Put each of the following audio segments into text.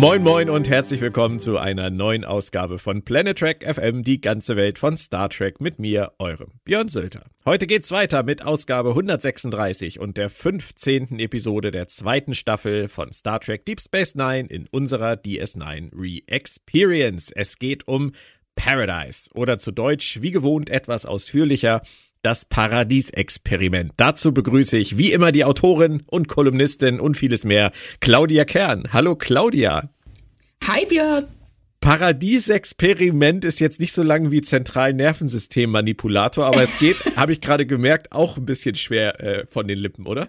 Moin moin und herzlich willkommen zu einer neuen Ausgabe von Planet Trek FM, die ganze Welt von Star Trek mit mir, eurem Björn Sülter. Heute geht's weiter mit Ausgabe 136 und der 15. Episode der zweiten Staffel von Star Trek Deep Space Nine in unserer DS9 Re-Experience. Es geht um Paradise oder zu Deutsch wie gewohnt etwas ausführlicher das Paradiesexperiment. Dazu begrüße ich wie immer die Autorin und Kolumnistin und vieles mehr, Claudia Kern. Hallo Claudia. Hi Björn. Paradiesexperiment ist jetzt nicht so lang wie Zentralnervensystem-Manipulator, aber es geht, habe ich gerade gemerkt, auch ein bisschen schwer äh, von den Lippen, oder?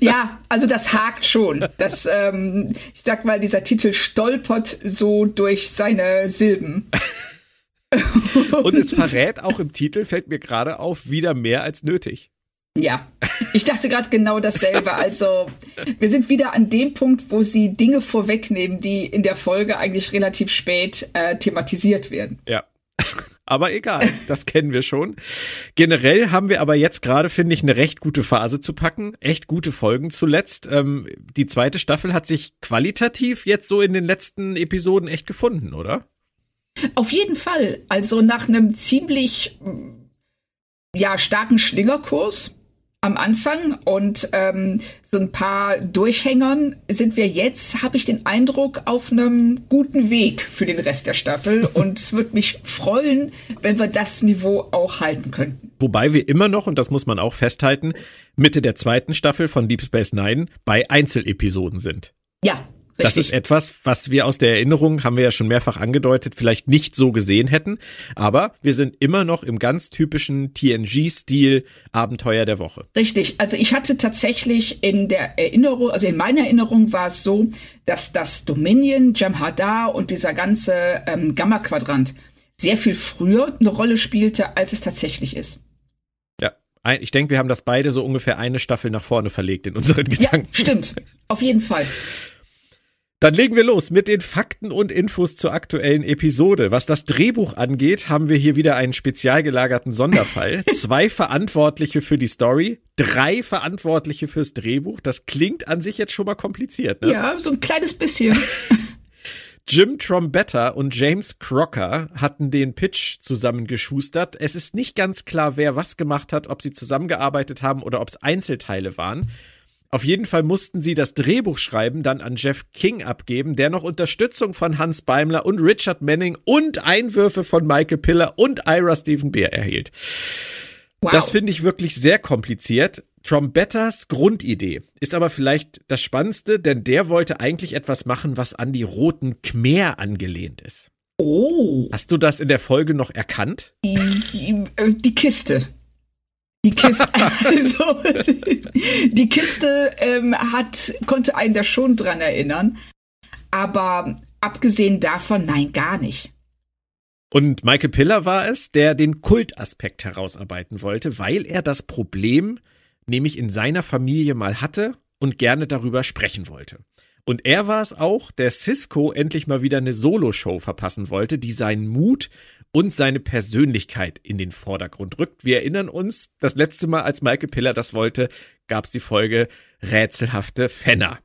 Ja, also das hakt schon. Das, ähm, ich sag mal, dieser Titel stolpert so durch seine Silben. Und es verrät auch im Titel, fällt mir gerade auf, wieder mehr als nötig. Ja, ich dachte gerade genau dasselbe. Also wir sind wieder an dem Punkt, wo sie Dinge vorwegnehmen, die in der Folge eigentlich relativ spät äh, thematisiert werden. Ja. Aber egal, das kennen wir schon. Generell haben wir aber jetzt gerade, finde ich, eine recht gute Phase zu packen. Echt gute Folgen zuletzt. Ähm, die zweite Staffel hat sich qualitativ jetzt so in den letzten Episoden echt gefunden, oder? Auf jeden Fall. Also nach einem ziemlich ja starken Schlingerkurs am Anfang und ähm, so ein paar Durchhängern sind wir jetzt, habe ich den Eindruck, auf einem guten Weg für den Rest der Staffel und es würde mich freuen, wenn wir das Niveau auch halten könnten. Wobei wir immer noch, und das muss man auch festhalten, Mitte der zweiten Staffel von Deep Space Nine bei Einzelepisoden sind. Ja, Richtig. Das ist etwas, was wir aus der Erinnerung, haben wir ja schon mehrfach angedeutet, vielleicht nicht so gesehen hätten. Aber wir sind immer noch im ganz typischen TNG-Stil Abenteuer der Woche. Richtig. Also ich hatte tatsächlich in der Erinnerung, also in meiner Erinnerung war es so, dass das Dominion, Jem'Hadar und dieser ganze ähm, Gamma-Quadrant sehr viel früher eine Rolle spielte, als es tatsächlich ist. Ja, ich denke, wir haben das beide so ungefähr eine Staffel nach vorne verlegt in unseren Gedanken. Ja, stimmt. Auf jeden Fall. Dann legen wir los mit den Fakten und Infos zur aktuellen Episode. Was das Drehbuch angeht, haben wir hier wieder einen spezial gelagerten Sonderfall. Zwei Verantwortliche für die Story, drei Verantwortliche fürs Drehbuch. Das klingt an sich jetzt schon mal kompliziert, ne? Ja, so ein kleines bisschen. Jim Trombetta und James Crocker hatten den Pitch zusammengeschustert. Es ist nicht ganz klar, wer was gemacht hat, ob sie zusammengearbeitet haben oder ob es Einzelteile waren. Auf jeden Fall mussten sie das Drehbuchschreiben dann an Jeff King abgeben, der noch Unterstützung von Hans Beimler und Richard Manning und Einwürfe von Michael Piller und Ira Stephen Beer erhielt. Wow. Das finde ich wirklich sehr kompliziert. Trombettas Grundidee ist aber vielleicht das Spannendste, denn der wollte eigentlich etwas machen, was an die roten Khmer angelehnt ist. Oh. Hast du das in der Folge noch erkannt? Die, die Kiste. Die Kiste, also, die Kiste ähm, hat, konnte einen da schon dran erinnern. Aber abgesehen davon, nein, gar nicht. Und Michael Piller war es, der den Kultaspekt herausarbeiten wollte, weil er das Problem nämlich in seiner Familie mal hatte und gerne darüber sprechen wollte. Und er war es auch, der Cisco endlich mal wieder eine Solo-Show verpassen wollte, die seinen Mut und seine Persönlichkeit in den Vordergrund rückt. Wir erinnern uns, das letzte Mal, als Michael Piller das wollte, gab es die Folge Rätselhafte Fenner.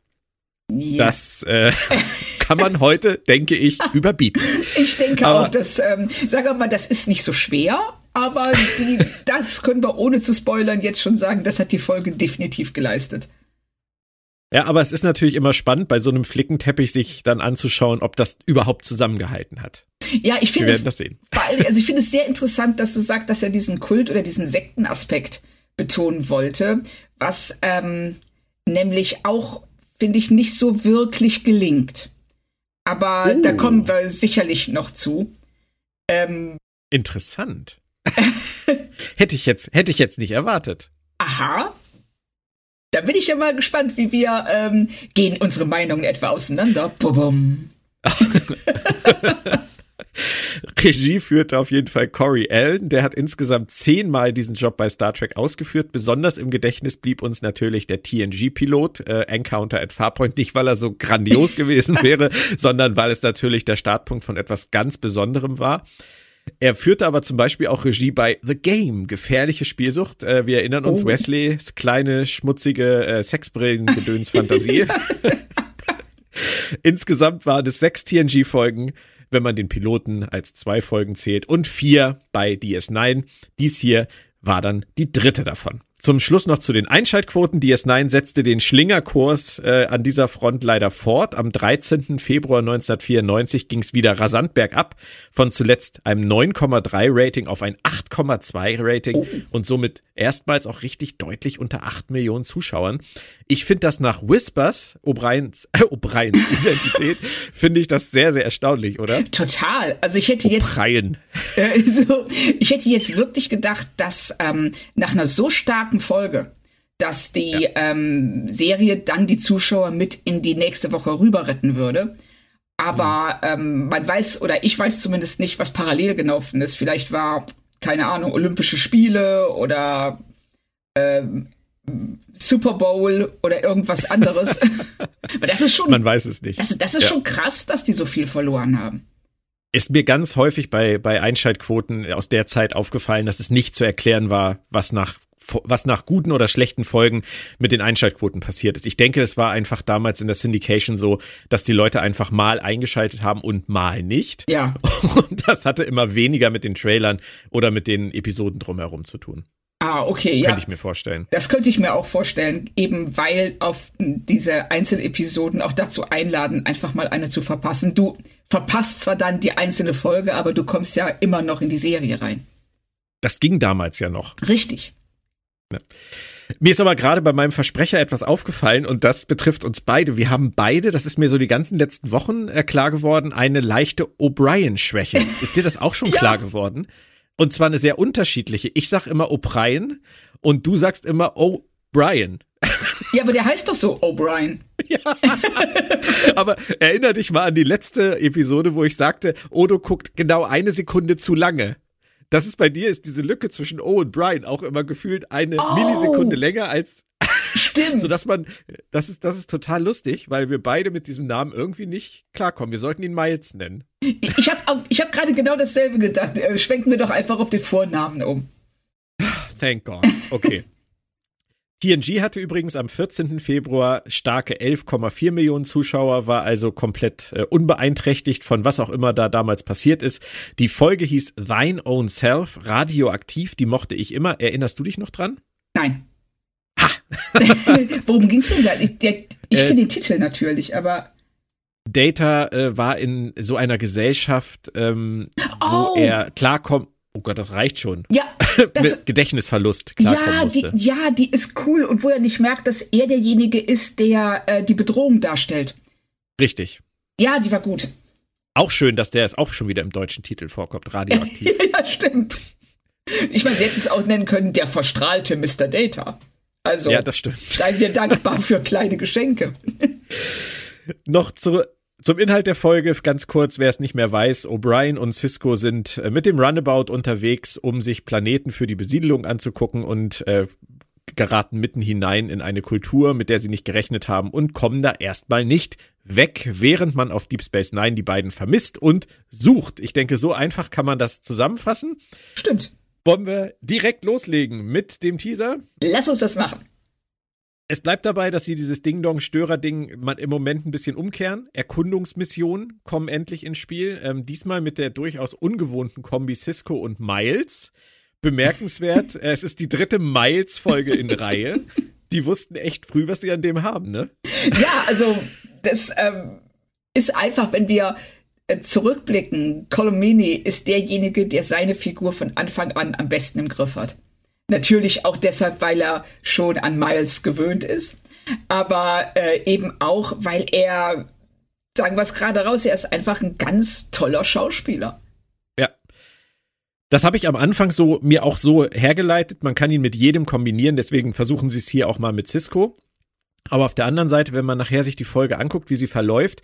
Ja. Das äh, kann man heute, denke ich, überbieten. Ich denke aber, auch, dass, ähm, sagen wir mal, das ist nicht so schwer, aber die, das können wir ohne zu spoilern jetzt schon sagen, das hat die Folge definitiv geleistet. Ja, aber es ist natürlich immer spannend, bei so einem Flickenteppich sich dann anzuschauen, ob das überhaupt zusammengehalten hat. Ja, ich finde, Wir werden das sehen. also ich finde es sehr interessant, dass du sagst, dass er diesen Kult oder diesen Sektenaspekt betonen wollte, was ähm, nämlich auch, finde ich, nicht so wirklich gelingt. Aber uh. da kommen wir sicherlich noch zu. Ähm, Interessant. hätte ich jetzt, hätte ich jetzt nicht erwartet. Aha. Da bin ich ja mal gespannt, wie wir ähm, gehen unsere Meinungen etwa auseinander. Bum. Regie führte auf jeden Fall Corey Allen. Der hat insgesamt zehnmal diesen Job bei Star Trek ausgeführt. Besonders im Gedächtnis blieb uns natürlich der TNG-Pilot, äh, Encounter at Farpoint, nicht weil er so grandios gewesen wäre, sondern weil es natürlich der Startpunkt von etwas ganz Besonderem war. Er führte aber zum Beispiel auch Regie bei The Game, gefährliche Spielsucht. Äh, wir erinnern uns, oh. Wesleys kleine, schmutzige äh, Sexbrillen-Gedöns-Fantasie. Insgesamt waren es sechs TNG-Folgen, wenn man den Piloten als zwei Folgen zählt, und vier bei DS9. Dies hier war dann die dritte davon. Zum Schluss noch zu den Einschaltquoten. DS9 setzte den Schlingerkurs äh, an dieser Front leider fort. Am 13. Februar 1994 ging es wieder rasant bergab von zuletzt einem 9,3 Rating auf ein 8,2 Rating und somit erstmals auch richtig deutlich unter 8 Millionen Zuschauern. Ich finde das nach Whispers, O'Briens, äh, O'Briens Identität, finde ich das sehr, sehr erstaunlich, oder? Total. Also ich hätte jetzt, äh, so, ich hätte jetzt wirklich gedacht, dass ähm, nach einer so starken starken Folge, dass die ja. ähm, Serie dann die Zuschauer mit in die nächste Woche rüber retten würde. Aber mhm. ähm, man weiß, oder ich weiß zumindest nicht, was parallel gelaufen ist. Vielleicht war, keine Ahnung, Olympische Spiele oder ähm, Super Bowl oder irgendwas anderes. Aber das ist schon. Man weiß es nicht. Das, das ist ja. schon krass, dass die so viel verloren haben. Ist mir ganz häufig bei, bei Einschaltquoten aus der Zeit aufgefallen, dass es nicht zu erklären war, was nach was nach guten oder schlechten Folgen mit den Einschaltquoten passiert ist. Ich denke, es war einfach damals in der Syndication so, dass die Leute einfach mal eingeschaltet haben und mal nicht. Ja. Und das hatte immer weniger mit den Trailern oder mit den Episoden drumherum zu tun. Ah, okay, ja. Könnte ich mir vorstellen. Das könnte ich mir auch vorstellen, eben weil auf diese Einzelepisoden auch dazu einladen, einfach mal eine zu verpassen. Du verpasst zwar dann die einzelne Folge, aber du kommst ja immer noch in die Serie rein. Das ging damals ja noch. Richtig. Ja. Mir ist aber gerade bei meinem Versprecher etwas aufgefallen und das betrifft uns beide. Wir haben beide, das ist mir so die ganzen letzten Wochen äh, klar geworden, eine leichte O'Brien-Schwäche. Ist dir das auch schon ja. klar geworden? Und zwar eine sehr unterschiedliche. Ich sag immer O'Brien und du sagst immer O'Brien. Ja, aber der heißt doch so O'Brien. Ja. aber erinnere dich mal an die letzte Episode, wo ich sagte, Odo guckt genau eine Sekunde zu lange das ist bei dir, ist diese Lücke zwischen O und Brian auch immer gefühlt eine oh. Millisekunde länger als. Stimmt. so dass man, das ist, das ist total lustig, weil wir beide mit diesem Namen irgendwie nicht klarkommen. Wir sollten ihn Miles nennen. Ich habe ich hab gerade genau dasselbe gedacht. Äh, schwenken wir doch einfach auf den Vornamen um. Thank God. Okay. TNG hatte übrigens am 14. Februar starke 11,4 Millionen Zuschauer, war also komplett äh, unbeeinträchtigt von was auch immer da damals passiert ist. Die Folge hieß Thine Own Self, radioaktiv, die mochte ich immer. Erinnerst du dich noch dran? Nein. Ha! Worum ging's denn da? Ich, ich äh, kenne den Titel natürlich, aber. Data äh, war in so einer Gesellschaft, ähm, oh. wo er klarkommt. Oh Gott, das reicht schon. Ja, das, Gedächtnisverlust klarkommen ja, musste. Die, ja, die ist cool und wo er nicht merkt, dass er derjenige ist, der äh, die Bedrohung darstellt. Richtig. Ja, die war gut. Auch schön, dass der es auch schon wieder im deutschen Titel vorkommt, radioaktiv. ja, stimmt. Ich meine, sie hätten es auch nennen können, der verstrahlte Mr. Data. Also, ja, das stimmt. seien wir dankbar für kleine Geschenke. Noch zu, zum Inhalt der Folge ganz kurz, wer es nicht mehr weiß, O'Brien und Cisco sind äh, mit dem Runabout unterwegs, um sich Planeten für die Besiedelung anzugucken und äh, geraten mitten hinein in eine Kultur, mit der sie nicht gerechnet haben und kommen da erstmal nicht weg, während man auf Deep Space Nine die beiden vermisst und sucht. Ich denke, so einfach kann man das zusammenfassen. Stimmt. Wollen wir direkt loslegen mit dem Teaser? Lass uns das machen. Es bleibt dabei, dass sie dieses Ding-Dong-Störer-Ding im Moment ein bisschen umkehren. Erkundungsmissionen kommen endlich ins Spiel. Ähm, diesmal mit der durchaus ungewohnten Kombi Cisco und Miles. Bemerkenswert, es ist die dritte Miles-Folge in Reihe. Die wussten echt früh, was sie an dem haben, ne? Ja, also das ähm, ist einfach, wenn wir äh, zurückblicken, Colomini ist derjenige, der seine Figur von Anfang an am besten im Griff hat. Natürlich auch deshalb, weil er schon an Miles gewöhnt ist, aber äh, eben auch, weil er, sagen wir es gerade raus, er ist einfach ein ganz toller Schauspieler. Ja. Das habe ich am Anfang so mir auch so hergeleitet. Man kann ihn mit jedem kombinieren, deswegen versuchen sie es hier auch mal mit Cisco. Aber auf der anderen Seite, wenn man nachher sich die Folge anguckt, wie sie verläuft,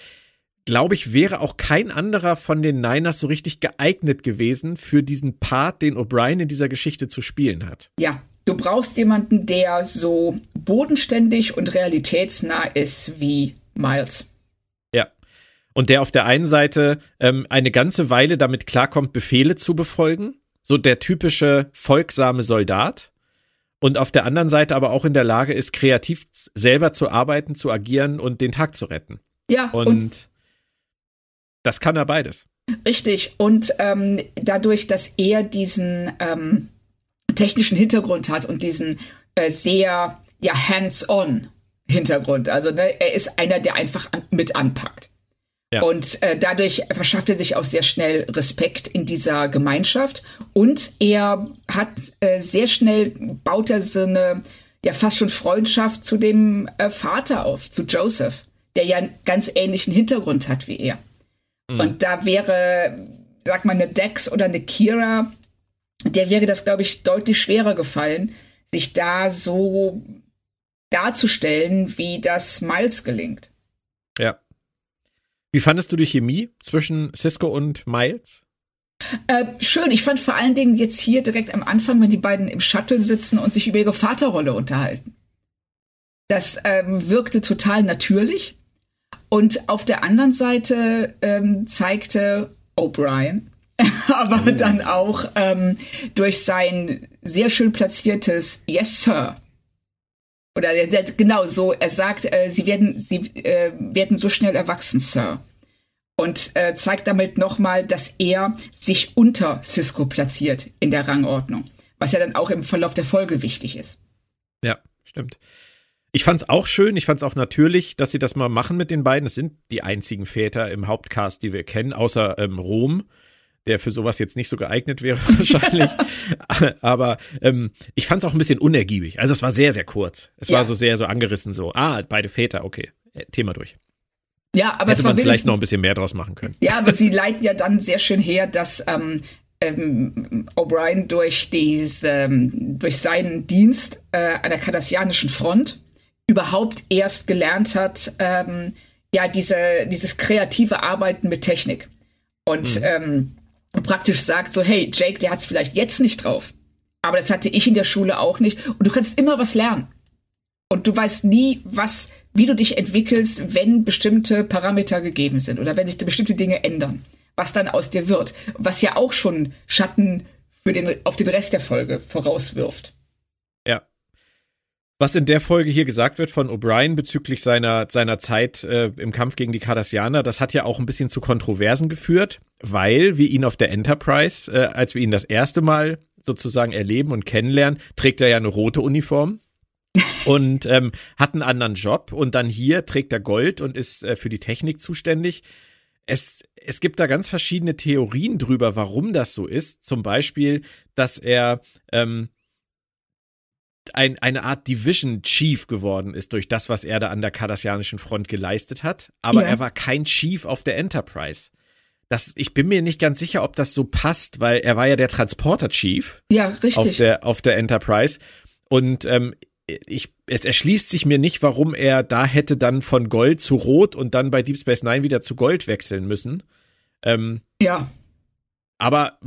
glaube ich, wäre auch kein anderer von den Niners so richtig geeignet gewesen für diesen Part, den O'Brien in dieser Geschichte zu spielen hat. Ja, du brauchst jemanden, der so bodenständig und realitätsnah ist wie Miles. Ja. Und der auf der einen Seite ähm, eine ganze Weile damit klarkommt, Befehle zu befolgen, so der typische folgsame Soldat. Und auf der anderen Seite aber auch in der Lage ist, kreativ selber zu arbeiten, zu agieren und den Tag zu retten. Ja, und, und das kann er beides. Richtig. Und ähm, dadurch, dass er diesen ähm, technischen Hintergrund hat und diesen äh, sehr ja hands-on Hintergrund, also ne, er ist einer, der einfach an, mit anpackt. Ja. Und äh, dadurch verschafft er sich auch sehr schnell Respekt in dieser Gemeinschaft. Und er hat äh, sehr schnell, baut er so eine, ja, fast schon Freundschaft zu dem äh, Vater auf, zu Joseph, der ja einen ganz ähnlichen Hintergrund hat wie er. Mhm. Und da wäre, sag mal, eine Dex oder eine Kira, der wäre das, glaube ich, deutlich schwerer gefallen, sich da so darzustellen, wie das Miles gelingt. Ja. Wie fandest du die Chemie zwischen Cisco und Miles? Äh, schön. Ich fand vor allen Dingen jetzt hier direkt am Anfang, wenn die beiden im Shuttle sitzen und sich über ihre Vaterrolle unterhalten. Das ähm, wirkte total natürlich. Und auf der anderen Seite ähm, zeigte O'Brien, aber oh. dann auch ähm, durch sein sehr schön platziertes Yes, Sir. Oder er, genau so, er sagt, äh, sie werden, sie äh, werden so schnell erwachsen, Sir. Und äh, zeigt damit nochmal, dass er sich unter Cisco platziert in der Rangordnung. Was ja dann auch im Verlauf der Folge wichtig ist. Ja, stimmt. Ich fand's auch schön, ich fand's auch natürlich, dass sie das mal machen mit den beiden. Es sind die einzigen Väter im Hauptcast, die wir kennen, außer ähm, Rom, der für sowas jetzt nicht so geeignet wäre wahrscheinlich. Aber ähm, ich fand's auch ein bisschen unergiebig. Also es war sehr, sehr kurz. Es ja. war so sehr so angerissen, so, ah, beide Väter, okay, äh, Thema durch. Ja, aber Hätte es war man vielleicht noch ein bisschen mehr draus machen können. Ja, aber sie leiten ja dann sehr schön her, dass ähm, ähm, O'Brien durch, dies, ähm, durch seinen Dienst äh, an der kardassianischen Front überhaupt erst gelernt hat, ähm, ja, diese, dieses kreative Arbeiten mit Technik. Und mhm. ähm, praktisch sagt so, hey, Jake, der hat es vielleicht jetzt nicht drauf. Aber das hatte ich in der Schule auch nicht. Und du kannst immer was lernen. Und du weißt nie, was, wie du dich entwickelst, wenn bestimmte Parameter gegeben sind oder wenn sich bestimmte Dinge ändern. Was dann aus dir wird. Was ja auch schon Schatten für den, auf den Rest der Folge vorauswirft. Was in der Folge hier gesagt wird von O'Brien bezüglich seiner, seiner Zeit äh, im Kampf gegen die Cardassianer, das hat ja auch ein bisschen zu Kontroversen geführt, weil wir ihn auf der Enterprise, äh, als wir ihn das erste Mal sozusagen erleben und kennenlernen, trägt er ja eine rote Uniform und ähm, hat einen anderen Job und dann hier trägt er Gold und ist äh, für die Technik zuständig. Es, es gibt da ganz verschiedene Theorien drüber, warum das so ist. Zum Beispiel, dass er ähm, ein, eine Art Division Chief geworden ist durch das, was er da an der kardassianischen Front geleistet hat. Aber ja. er war kein Chief auf der Enterprise. Das, ich bin mir nicht ganz sicher, ob das so passt, weil er war ja der Transporter Chief. Ja, richtig. Auf der, auf der Enterprise. Und ähm, ich, es erschließt sich mir nicht, warum er da hätte dann von Gold zu Rot und dann bei Deep Space Nine wieder zu Gold wechseln müssen. Ähm, ja. Aber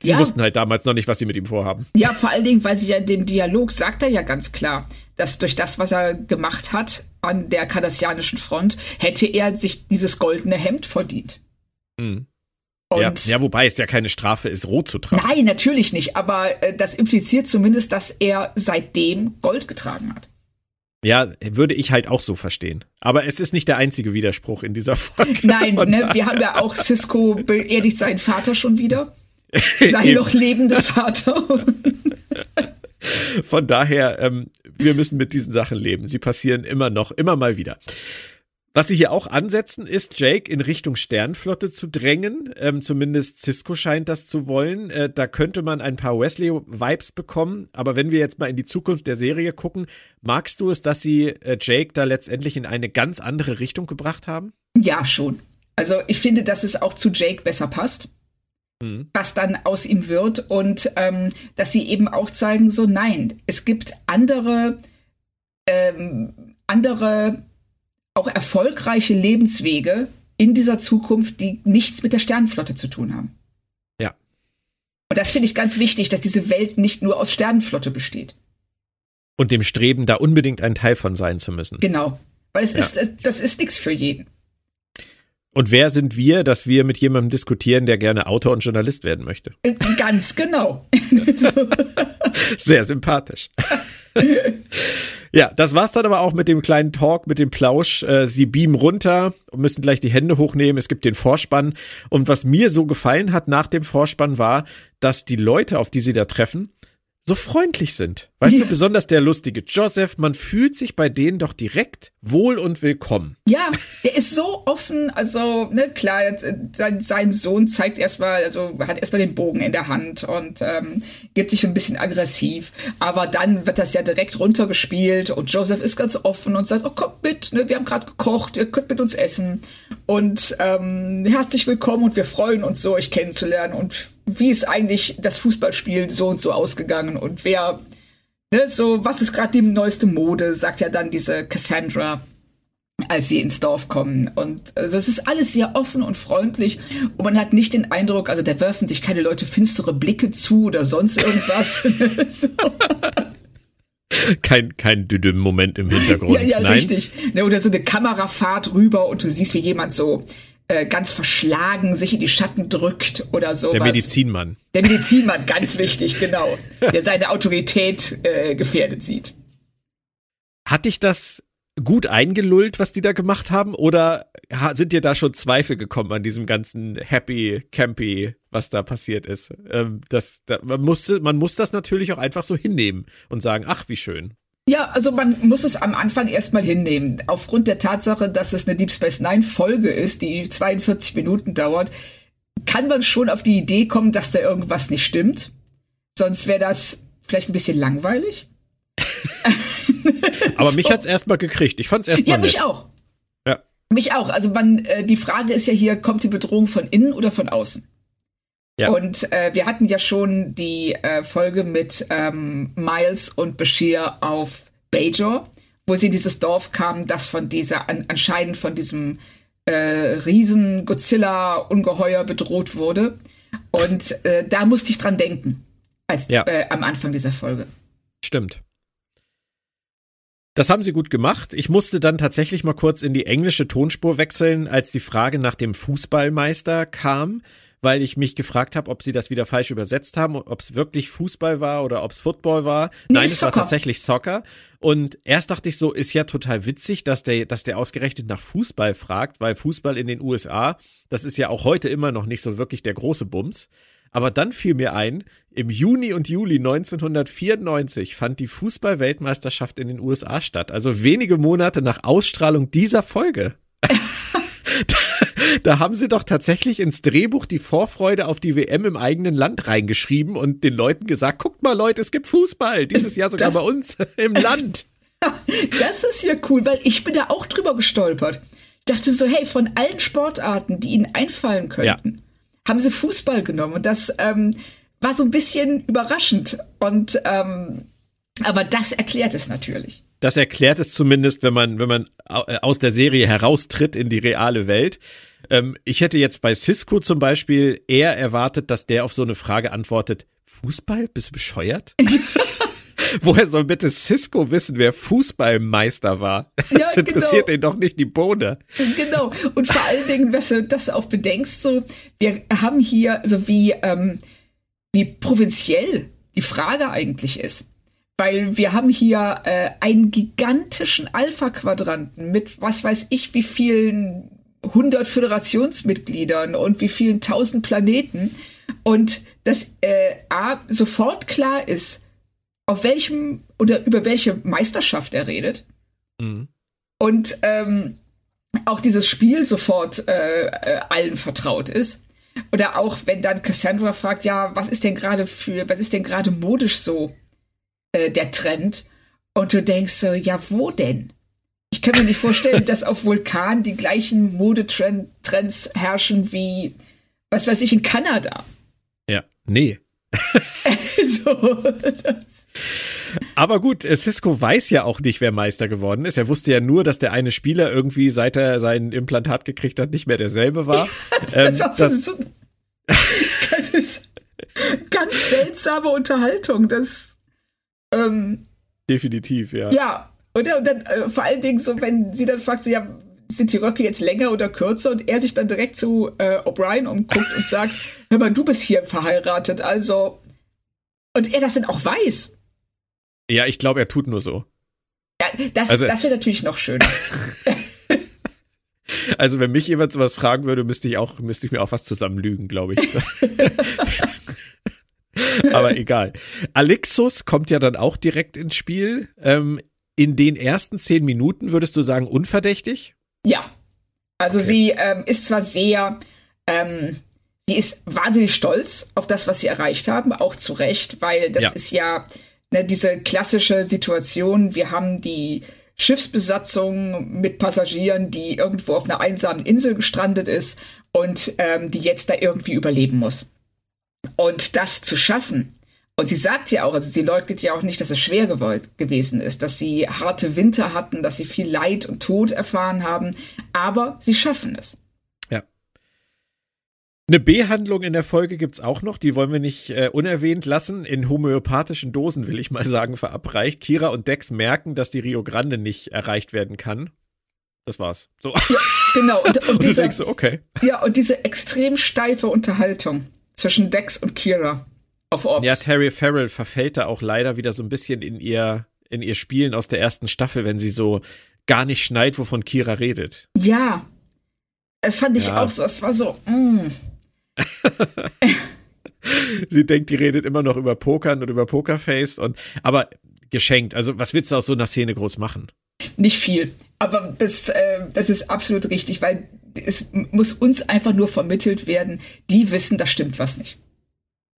sie ja. wussten halt damals noch nicht, was sie mit ihm vorhaben. Ja, vor allen Dingen, weil sie ja in dem Dialog sagt er ja ganz klar, dass durch das, was er gemacht hat an der kardassianischen Front, hätte er sich dieses goldene Hemd verdient. Mhm. Ja, ja, wobei es ja keine Strafe ist, rot zu tragen. Nein, natürlich nicht. Aber äh, das impliziert zumindest, dass er seitdem Gold getragen hat. Ja, würde ich halt auch so verstehen. Aber es ist nicht der einzige Widerspruch in dieser Folge. Nein, ne, wir haben ja auch Cisco beerdigt seinen Vater schon wieder. Seinen noch lebenden Vater. Von daher, ähm, wir müssen mit diesen Sachen leben. Sie passieren immer noch, immer mal wieder. Was sie hier auch ansetzen, ist Jake in Richtung Sternflotte zu drängen. Ähm, zumindest Cisco scheint das zu wollen. Äh, da könnte man ein paar Wesley-Vibes bekommen. Aber wenn wir jetzt mal in die Zukunft der Serie gucken, magst du es, dass sie äh, Jake da letztendlich in eine ganz andere Richtung gebracht haben? Ja, schon. Also ich finde, dass es auch zu Jake besser passt. Mhm. Was dann aus ihm wird und ähm, dass sie eben auch zeigen, so nein, es gibt andere, ähm, andere auch erfolgreiche Lebenswege in dieser Zukunft, die nichts mit der Sternenflotte zu tun haben. Ja. Und das finde ich ganz wichtig, dass diese Welt nicht nur aus Sternenflotte besteht. Und dem Streben, da unbedingt ein Teil von sein zu müssen. Genau. Weil es ja. ist, das, das ist nichts für jeden. Und wer sind wir, dass wir mit jemandem diskutieren, der gerne Autor und Journalist werden möchte? Äh, ganz genau. Sehr sympathisch. Ja, das war's dann aber auch mit dem kleinen Talk, mit dem Plausch. Äh, sie beamen runter und müssen gleich die Hände hochnehmen. Es gibt den Vorspann. Und was mir so gefallen hat nach dem Vorspann war, dass die Leute, auf die sie da treffen, so freundlich sind. Weißt ja. du, besonders der lustige Joseph, man fühlt sich bei denen doch direkt wohl und willkommen. Ja, der ist so offen, also, ne, klar, äh, sein, sein Sohn zeigt erstmal, also hat erstmal den Bogen in der Hand und ähm, gibt sich ein bisschen aggressiv, aber dann wird das ja direkt runtergespielt und Joseph ist ganz offen und sagt, oh, kommt mit, ne, wir haben gerade gekocht, ihr könnt mit uns essen und ähm, herzlich willkommen und wir freuen uns so, euch kennenzulernen und wie ist eigentlich das Fußballspiel so und so ausgegangen und wer, ne, so, was ist gerade die neueste Mode, sagt ja dann diese Cassandra, als sie ins Dorf kommen. Und also es ist alles sehr offen und freundlich und man hat nicht den Eindruck, also da werfen sich keine Leute finstere Blicke zu oder sonst irgendwas. so. Kein, kein Düdüm-Moment im Hintergrund. Ja, ja, Nein. richtig. Ne, oder so eine Kamerafahrt rüber und du siehst, wie jemand so äh, ganz verschlagen sich in die Schatten drückt oder so. Der Medizinmann. Der Medizinmann, ganz wichtig, genau. Der seine Autorität äh, gefährdet sieht. Hat dich das gut eingelullt, was die da gemacht haben? Oder sind dir da schon Zweifel gekommen an diesem ganzen Happy, Campy, was da passiert ist? Ähm, das, da, man, musste, man muss das natürlich auch einfach so hinnehmen und sagen, ach, wie schön. Ja, also man muss es am Anfang erstmal hinnehmen. Aufgrund der Tatsache, dass es eine Deep Space Nine Folge ist, die 42 Minuten dauert, kann man schon auf die Idee kommen, dass da irgendwas nicht stimmt. Sonst wäre das vielleicht ein bisschen langweilig. Aber so. mich hat's erstmal gekriegt. Ich fand's erstmal. Ja, mich nett. auch. Ja. Mich auch. Also man, äh, die Frage ist ja hier, kommt die Bedrohung von innen oder von außen? Ja. Und äh, wir hatten ja schon die äh, Folge mit ähm, Miles und Bashir auf Bajor, wo sie in dieses Dorf kamen, das von dieser, an, anscheinend von diesem äh, riesen Godzilla-Ungeheuer bedroht wurde. Und äh, da musste ich dran denken, als ja. äh, am Anfang dieser Folge. Stimmt. Das haben sie gut gemacht. Ich musste dann tatsächlich mal kurz in die englische Tonspur wechseln, als die Frage nach dem Fußballmeister kam weil ich mich gefragt habe, ob sie das wieder falsch übersetzt haben, ob es wirklich Fußball war oder ob es Football war. Nee, Nein, es Soccer. war tatsächlich Soccer. Und erst dachte ich so, ist ja total witzig, dass der, dass der ausgerechnet nach Fußball fragt, weil Fußball in den USA, das ist ja auch heute immer noch nicht so wirklich der große Bums. Aber dann fiel mir ein, im Juni und Juli 1994 fand die Fußball-Weltmeisterschaft in den USA statt. Also wenige Monate nach Ausstrahlung dieser Folge. da haben sie doch tatsächlich ins Drehbuch die Vorfreude auf die WM im eigenen Land reingeschrieben und den Leuten gesagt, guckt mal Leute, es gibt Fußball, dieses Jahr sogar das, bei uns im Land. Das ist ja cool, weil ich bin da auch drüber gestolpert. Ich dachte so, hey, von allen Sportarten, die ihnen einfallen könnten, ja. haben sie Fußball genommen und das ähm, war so ein bisschen überraschend und ähm, aber das erklärt es natürlich. Das erklärt es zumindest, wenn man, wenn man äh, aus der Serie heraustritt in die reale Welt. Ähm, ich hätte jetzt bei Cisco zum Beispiel eher erwartet, dass der auf so eine Frage antwortet, Fußball? Bist du bescheuert? Woher soll bitte Cisco wissen, wer Fußballmeister war? Ja, das interessiert genau. ihn doch nicht die Bohne. Genau. Und vor allen Dingen, was du das auch bedenkst, so, wir haben hier, so wie, ähm, wie provinziell die Frage eigentlich ist. weil wir haben hier äh, einen gigantischen Alpha-Quadranten mit was weiß ich wie vielen 100 Föderationsmitgliedern und wie vielen tausend Planeten und dass äh, A sofort klar ist, auf welchem oder über welche Meisterschaft er redet. Mhm. Und ähm, auch dieses Spiel sofort äh, äh, allen vertraut ist. Oder auch wenn dann Cassandra fragt, ja, was ist denn gerade für, was ist denn gerade modisch so äh, der Trend? Und du denkst so, ja, wo denn? Ich kann mir nicht vorstellen, dass auf Vulkan die gleichen Modetrends herrschen wie, was weiß ich, in Kanada. Ja, nee. so, das. Aber gut, Cisco weiß ja auch nicht, wer Meister geworden ist. Er wusste ja nur, dass der eine Spieler irgendwie, seit er sein Implantat gekriegt hat, nicht mehr derselbe war. das, ähm, war so, das, so, das ist ganz seltsame Unterhaltung. Das ähm, definitiv, ja. Ja, und, und dann äh, vor allen Dingen so, wenn sie dann fragt, so, ja, sind die Röcke jetzt länger oder kürzer? Und er sich dann direkt zu äh, O'Brien umguckt und sagt, hör mal, du bist hier verheiratet, also. Und er das dann auch weiß. Ja, ich glaube, er tut nur so. Ja, das, also, das wäre natürlich noch schöner. also, wenn mich jemand sowas fragen würde, müsste ich auch, müsste ich mir auch was zusammenlügen, glaube ich. Aber egal. Alexus kommt ja dann auch direkt ins Spiel. Ähm, in den ersten zehn Minuten würdest du sagen, unverdächtig? Ja. Also okay. sie ähm, ist zwar sehr, ähm, sie ist wahnsinnig stolz auf das, was sie erreicht haben, auch zu Recht, weil das ja. ist ja ne, diese klassische Situation. Wir haben die Schiffsbesatzung mit Passagieren, die irgendwo auf einer einsamen Insel gestrandet ist und ähm, die jetzt da irgendwie überleben muss. Und das zu schaffen, und sie sagt ja auch, also sie leugnet ja auch nicht, dass es schwer gewesen ist, dass sie harte Winter hatten, dass sie viel Leid und Tod erfahren haben, aber sie schaffen es. Ja. Eine B-Handlung in der Folge gibt's auch noch, die wollen wir nicht äh, unerwähnt lassen. In homöopathischen Dosen, will ich mal sagen, verabreicht. Kira und Dex merken, dass die Rio Grande nicht erreicht werden kann. Das war's. So. Ja, genau. Und, und, und diese, du denkst so, okay. Ja, und diese extrem steife Unterhaltung zwischen Dex und Kira auf Ops. Ja, Terry Farrell verfällt da auch leider wieder so ein bisschen in ihr, in ihr Spielen aus der ersten Staffel, wenn sie so gar nicht schneit, wovon Kira redet. Ja. Es fand ich ja. auch so, es war so, mm. sie denkt, die redet immer noch über Pokern und über Pokerface und, aber geschenkt. Also, was willst du aus so einer Szene groß machen? Nicht viel. Aber das, äh, das ist absolut richtig, weil es muss uns einfach nur vermittelt werden, die wissen, da stimmt was nicht.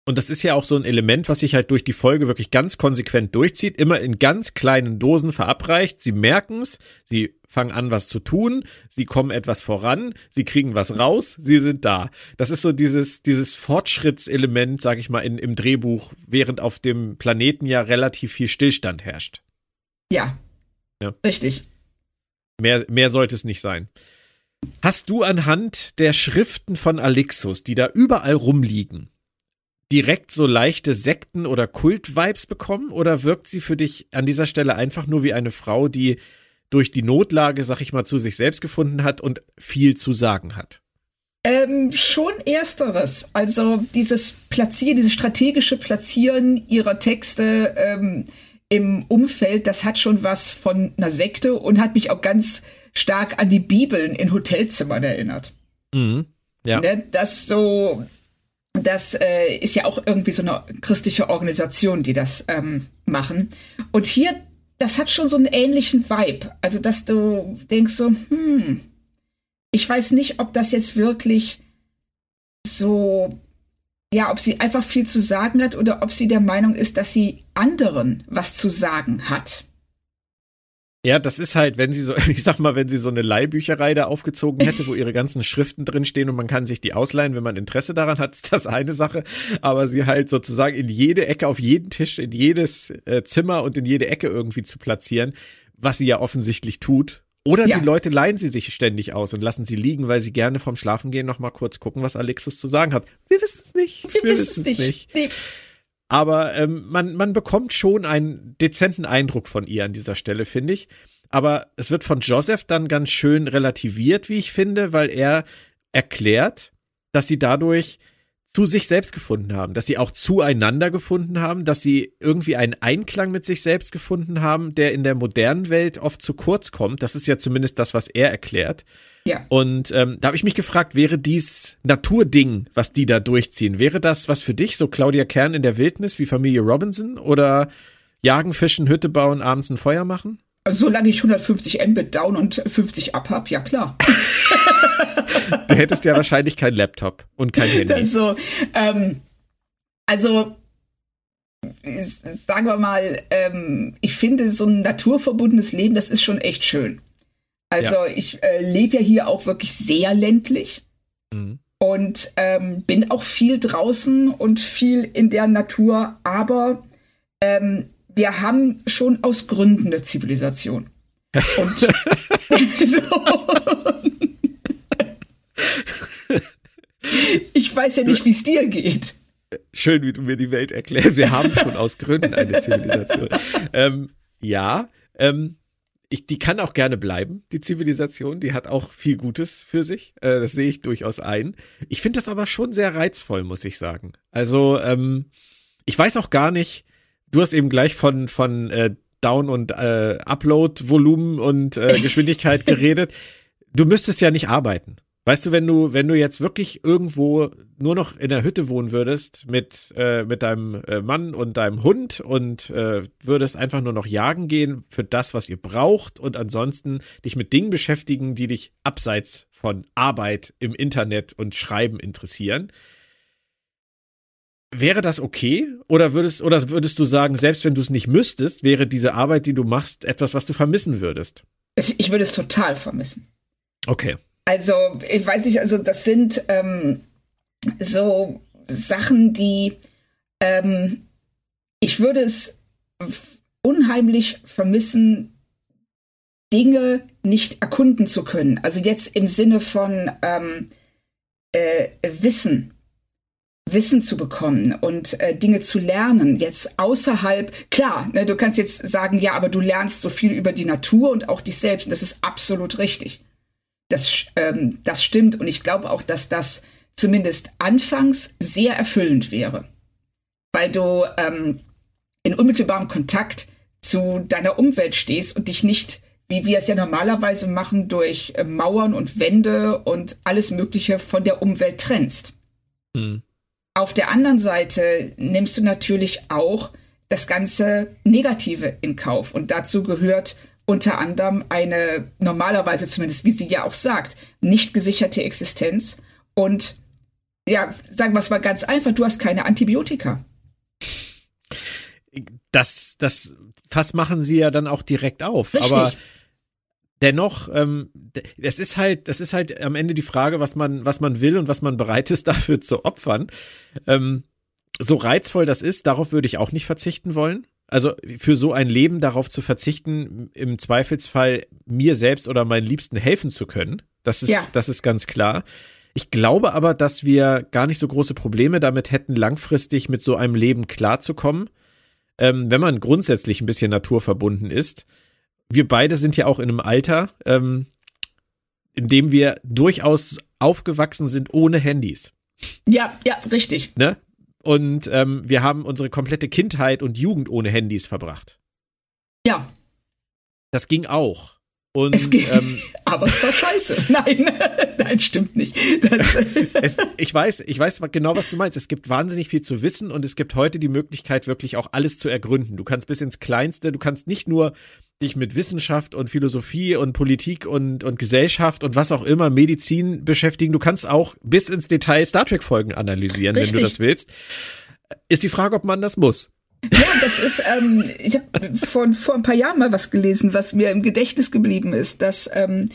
Und das ist ja auch so ein Element, was sich halt durch die Folge wirklich ganz konsequent durchzieht, immer in ganz kleinen Dosen verabreicht. Sie merken es, sie fangen an, was zu tun, sie kommen etwas voran, sie kriegen was raus, sie sind da. Das ist so dieses, dieses Fortschrittselement, sag ich mal, in, im Drehbuch, während auf dem Planeten ja relativ viel Stillstand herrscht. Ja. ja. Richtig. Mehr, mehr sollte es nicht sein. Hast du anhand der Schriften von Alixus, die da überall rumliegen, direkt so leichte Sekten- oder Kult-Vibes bekommen? Oder wirkt sie für dich an dieser Stelle einfach nur wie eine Frau, die durch die Notlage, sag ich mal, zu sich selbst gefunden hat und viel zu sagen hat? Ähm, schon ersteres. Also dieses Platzieren, dieses strategische Platzieren ihrer Texte ähm, im Umfeld, das hat schon was von einer Sekte und hat mich auch ganz stark an die Bibeln in Hotelzimmern erinnert. Mhm. Ja. Ne, das so, das äh, ist ja auch irgendwie so eine christliche Organisation, die das ähm, machen. Und hier, das hat schon so einen ähnlichen Vibe. Also, dass du denkst so, hm, ich weiß nicht, ob das jetzt wirklich so, ja, ob sie einfach viel zu sagen hat oder ob sie der Meinung ist, dass sie anderen was zu sagen hat. Ja, das ist halt, wenn sie so, ich sag mal, wenn sie so eine Leihbücherei da aufgezogen hätte, wo ihre ganzen Schriften drinstehen und man kann sich die ausleihen, wenn man Interesse daran hat, ist das eine Sache. Aber sie halt sozusagen in jede Ecke, auf jeden Tisch, in jedes äh, Zimmer und in jede Ecke irgendwie zu platzieren, was sie ja offensichtlich tut. Oder ja. die Leute leihen sie sich ständig aus und lassen sie liegen, weil sie gerne vom Schlafengehen noch mal kurz gucken, was Alexus zu sagen hat. Wir wissen es nicht. Wir, Wir wissen es nicht. nicht. Nee. Aber ähm, man, man bekommt schon einen dezenten Eindruck von ihr an dieser Stelle, finde ich. Aber es wird von Joseph dann ganz schön relativiert, wie ich finde, weil er erklärt, dass sie dadurch zu sich selbst gefunden haben, dass sie auch zueinander gefunden haben, dass sie irgendwie einen Einklang mit sich selbst gefunden haben, der in der modernen Welt oft zu kurz kommt. Das ist ja zumindest das, was er erklärt. Ja. Und ähm, da habe ich mich gefragt, wäre dies Naturding, was die da durchziehen, wäre das was für dich, so Claudia Kern in der Wildnis wie Familie Robinson oder jagen, fischen, Hütte bauen, abends ein Feuer machen? Solange ich 150 Mbit down und 50 up hab, ja klar. du hättest ja wahrscheinlich kein Laptop und kein Handy. Das so, ähm, also sagen wir mal, ähm, ich finde so ein naturverbundenes Leben, das ist schon echt schön. Also ja. ich äh, lebe ja hier auch wirklich sehr ländlich mhm. und ähm, bin auch viel draußen und viel in der Natur, aber ähm, wir haben schon aus Gründen eine Zivilisation. Und so. Ich weiß ja nicht, wie es dir geht. Schön, wie du mir die Welt erklärst. Wir haben schon aus Gründen eine Zivilisation. ähm, ja, ähm, ich, die kann auch gerne bleiben, die Zivilisation. Die hat auch viel Gutes für sich. Äh, das sehe ich durchaus ein. Ich finde das aber schon sehr reizvoll, muss ich sagen. Also, ähm, ich weiß auch gar nicht, du hast eben gleich von, von äh, Down- und äh, Upload-Volumen und äh, Geschwindigkeit geredet. Du müsstest ja nicht arbeiten. Weißt du, wenn du, wenn du jetzt wirklich irgendwo nur noch in der Hütte wohnen würdest mit, äh, mit deinem äh, Mann und deinem Hund und äh, würdest einfach nur noch jagen gehen für das, was ihr braucht und ansonsten dich mit Dingen beschäftigen, die dich abseits von Arbeit im Internet und Schreiben interessieren, Wäre das okay? Oder würdest, oder würdest du sagen, selbst wenn du es nicht müsstest, wäre diese Arbeit, die du machst, etwas, was du vermissen würdest? Ich würde es total vermissen. Okay. Also, ich weiß nicht, also das sind ähm, so Sachen, die ähm, ich würde es unheimlich vermissen, Dinge nicht erkunden zu können. Also jetzt im Sinne von ähm, äh, Wissen. Wissen zu bekommen und äh, Dinge zu lernen, jetzt außerhalb, klar, ne, du kannst jetzt sagen, ja, aber du lernst so viel über die Natur und auch dich selbst und das ist absolut richtig. Das, ähm, das stimmt und ich glaube auch, dass das zumindest anfangs sehr erfüllend wäre, weil du ähm, in unmittelbarem Kontakt zu deiner Umwelt stehst und dich nicht, wie wir es ja normalerweise machen, durch äh, Mauern und Wände und alles Mögliche von der Umwelt trennst. Hm. Auf der anderen Seite nimmst du natürlich auch das ganze Negative in Kauf. Und dazu gehört unter anderem eine normalerweise zumindest, wie sie ja auch sagt, nicht gesicherte Existenz. Und ja, sagen wir es mal ganz einfach, du hast keine Antibiotika. Das, das Fass machen sie ja dann auch direkt auf. Richtig. Aber dennoch, ähm, das ist halt, das ist halt am Ende die Frage, was man, was man will und was man bereit ist, dafür zu opfern. Ähm, so reizvoll das ist, darauf würde ich auch nicht verzichten wollen. Also für so ein Leben darauf zu verzichten, im Zweifelsfall mir selbst oder meinen Liebsten helfen zu können. Das ist, ja. das ist ganz klar. Ich glaube aber, dass wir gar nicht so große Probleme damit hätten, langfristig mit so einem Leben klarzukommen, ähm, wenn man grundsätzlich ein bisschen naturverbunden ist wir beide sind ja auch in einem Alter, ähm, in dem wir durchaus aufgewachsen sind ohne Handys. Ja, ja, richtig. Ne? Und ähm, wir haben unsere komplette Kindheit und Jugend ohne Handys verbracht. Ja. Das ging auch. Und, es geht, ähm, aber es war scheiße. Nein, nein, stimmt nicht. es, ich weiß, ich weiß genau, was du meinst. Es gibt wahnsinnig viel zu wissen und es gibt heute die Möglichkeit, wirklich auch alles zu ergründen. Du kannst bis ins Kleinste, du kannst nicht nur dich mit Wissenschaft und Philosophie und Politik und, und Gesellschaft und was auch immer, Medizin beschäftigen. Du kannst auch bis ins Detail Star Trek Folgen analysieren, Richtig. wenn du das willst. Ist die Frage, ob man das muss. Ja, das ist, ähm, ich habe vor, vor ein paar Jahren mal was gelesen, was mir im Gedächtnis geblieben ist, dass ähm,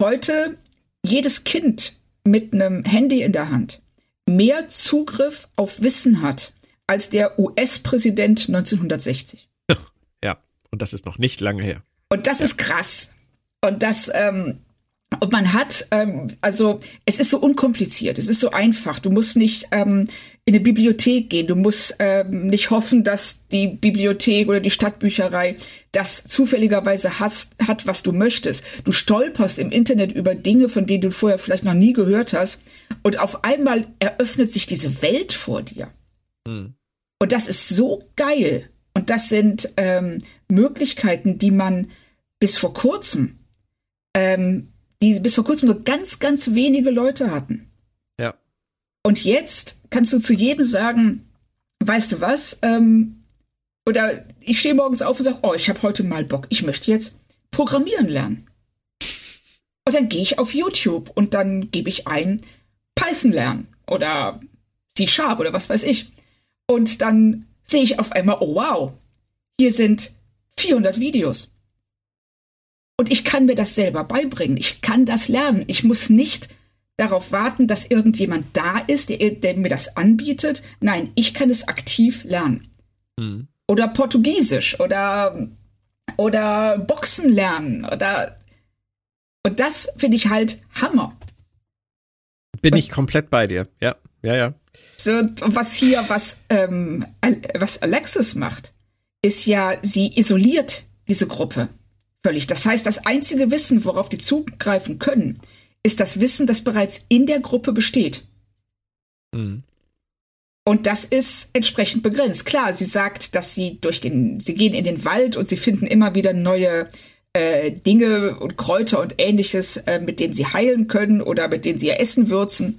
heute jedes Kind mit einem Handy in der Hand mehr Zugriff auf Wissen hat als der US-Präsident 1960. Und das ist noch nicht lange her. Und das ja. ist krass. Und das, ähm, und man hat, ähm, also es ist so unkompliziert, es ist so einfach. Du musst nicht ähm, in eine Bibliothek gehen. Du musst ähm, nicht hoffen, dass die Bibliothek oder die Stadtbücherei das zufälligerweise hast, hat, was du möchtest. Du stolperst im Internet über Dinge, von denen du vorher vielleicht noch nie gehört hast. Und auf einmal eröffnet sich diese Welt vor dir. Hm. Und das ist so geil. Und das sind ähm, Möglichkeiten, die man bis vor kurzem, ähm, die bis vor kurzem nur ganz, ganz wenige Leute hatten. Ja. Und jetzt kannst du zu jedem sagen, weißt du was? Ähm, oder ich stehe morgens auf und sage, oh, ich habe heute mal Bock, ich möchte jetzt programmieren lernen. Und dann gehe ich auf YouTube und dann gebe ich ein Python lernen oder C-Sharp oder was weiß ich. Und dann sehe ich auf einmal, oh wow, hier sind 400 Videos. Und ich kann mir das selber beibringen. Ich kann das lernen. Ich muss nicht darauf warten, dass irgendjemand da ist, der, der mir das anbietet. Nein, ich kann es aktiv lernen. Mhm. Oder Portugiesisch oder, oder Boxen lernen oder und das finde ich halt Hammer. Bin ich komplett bei dir. Ja, ja, ja. So, was hier, was, ähm, was Alexis macht, ist ja, sie isoliert diese Gruppe völlig. Das heißt, das einzige Wissen, worauf die zugreifen können, ist das Wissen, das bereits in der Gruppe besteht. Mhm. Und das ist entsprechend begrenzt. Klar, sie sagt, dass sie durch den, sie gehen in den Wald und sie finden immer wieder neue äh, Dinge und Kräuter und ähnliches, äh, mit denen sie heilen können oder mit denen sie ihr Essen würzen.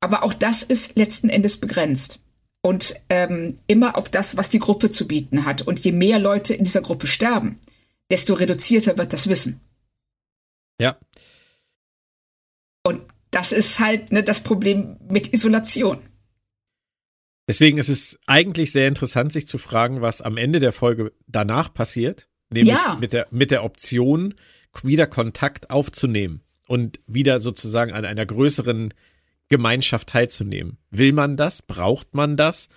Aber auch das ist letzten Endes begrenzt. Und ähm, immer auf das, was die Gruppe zu bieten hat. Und je mehr Leute in dieser Gruppe sterben, desto reduzierter wird das Wissen. Ja. Und das ist halt ne, das Problem mit Isolation. Deswegen ist es eigentlich sehr interessant, sich zu fragen, was am Ende der Folge danach passiert. Nämlich ja. mit, der, mit der Option, wieder Kontakt aufzunehmen und wieder sozusagen an einer größeren Gemeinschaft teilzunehmen. Will man das? Braucht man das?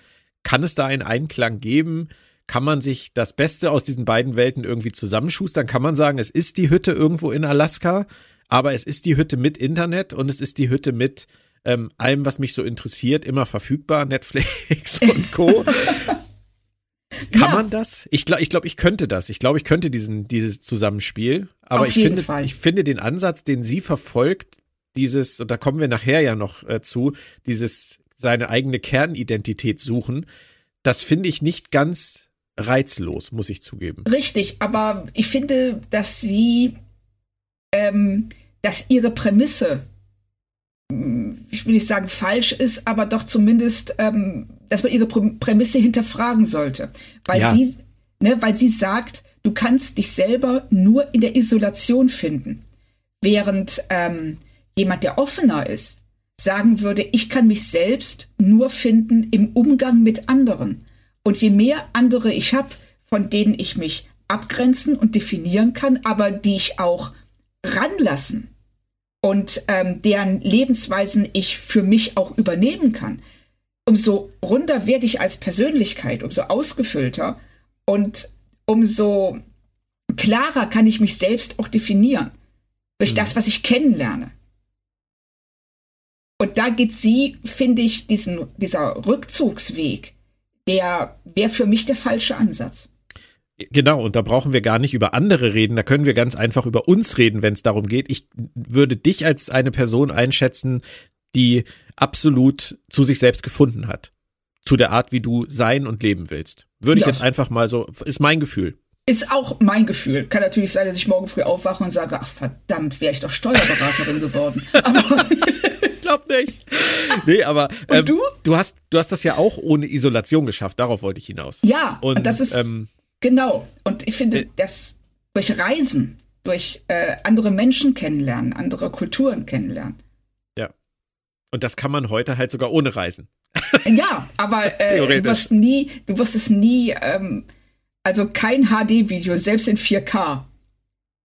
Kann es da einen Einklang geben? Kann man sich das Beste aus diesen beiden Welten irgendwie zusammenschustern? Kann man sagen, es ist die Hütte irgendwo in Alaska, aber es ist die Hütte mit Internet und es ist die Hütte mit ähm, allem, was mich so interessiert, immer verfügbar, Netflix und Co. Kann ja. man das? Ich glaube, ich, glaub, ich könnte das. Ich glaube, ich könnte diesen, dieses Zusammenspiel. Aber ich finde, Fall. ich finde den Ansatz, den sie verfolgt, dieses, und da kommen wir nachher ja noch äh, zu, dieses seine eigene Kernidentität suchen, das finde ich nicht ganz reizlos, muss ich zugeben. Richtig, aber ich finde, dass sie, ähm, dass ihre Prämisse, ich will nicht sagen falsch ist, aber doch zumindest, ähm, dass man ihre Prämisse hinterfragen sollte, weil ja. sie, ne, weil sie sagt, du kannst dich selber nur in der Isolation finden, während ähm, jemand, der offener ist, sagen würde, ich kann mich selbst nur finden im Umgang mit anderen. Und je mehr andere ich habe, von denen ich mich abgrenzen und definieren kann, aber die ich auch ranlassen und ähm, deren Lebensweisen ich für mich auch übernehmen kann, umso runder werde ich als Persönlichkeit, umso ausgefüllter und umso klarer kann ich mich selbst auch definieren durch mhm. das, was ich kennenlerne. Und da geht sie, finde ich, diesen, dieser Rückzugsweg, der wäre für mich der falsche Ansatz. Genau, und da brauchen wir gar nicht über andere reden, da können wir ganz einfach über uns reden, wenn es darum geht. Ich würde dich als eine Person einschätzen, die absolut zu sich selbst gefunden hat. Zu der Art, wie du sein und leben willst. Würde ich ja. jetzt einfach mal so, ist mein Gefühl. Ist auch mein Gefühl. Kann natürlich sein, dass ich morgen früh aufwache und sage, ach verdammt, wäre ich doch Steuerberaterin geworden. Aber glaub nicht. Nee, aber ähm, du? Du hast, du hast das ja auch ohne Isolation geschafft. Darauf wollte ich hinaus. Ja, und das ist ähm, genau. Und ich finde, äh, dass durch Reisen, durch äh, andere Menschen kennenlernen, andere Kulturen kennenlernen. Ja. Und das kann man heute halt sogar ohne Reisen. Ja, aber äh, du wirst nie, du wirst es nie, ähm, also kein HD-Video, selbst in 4K,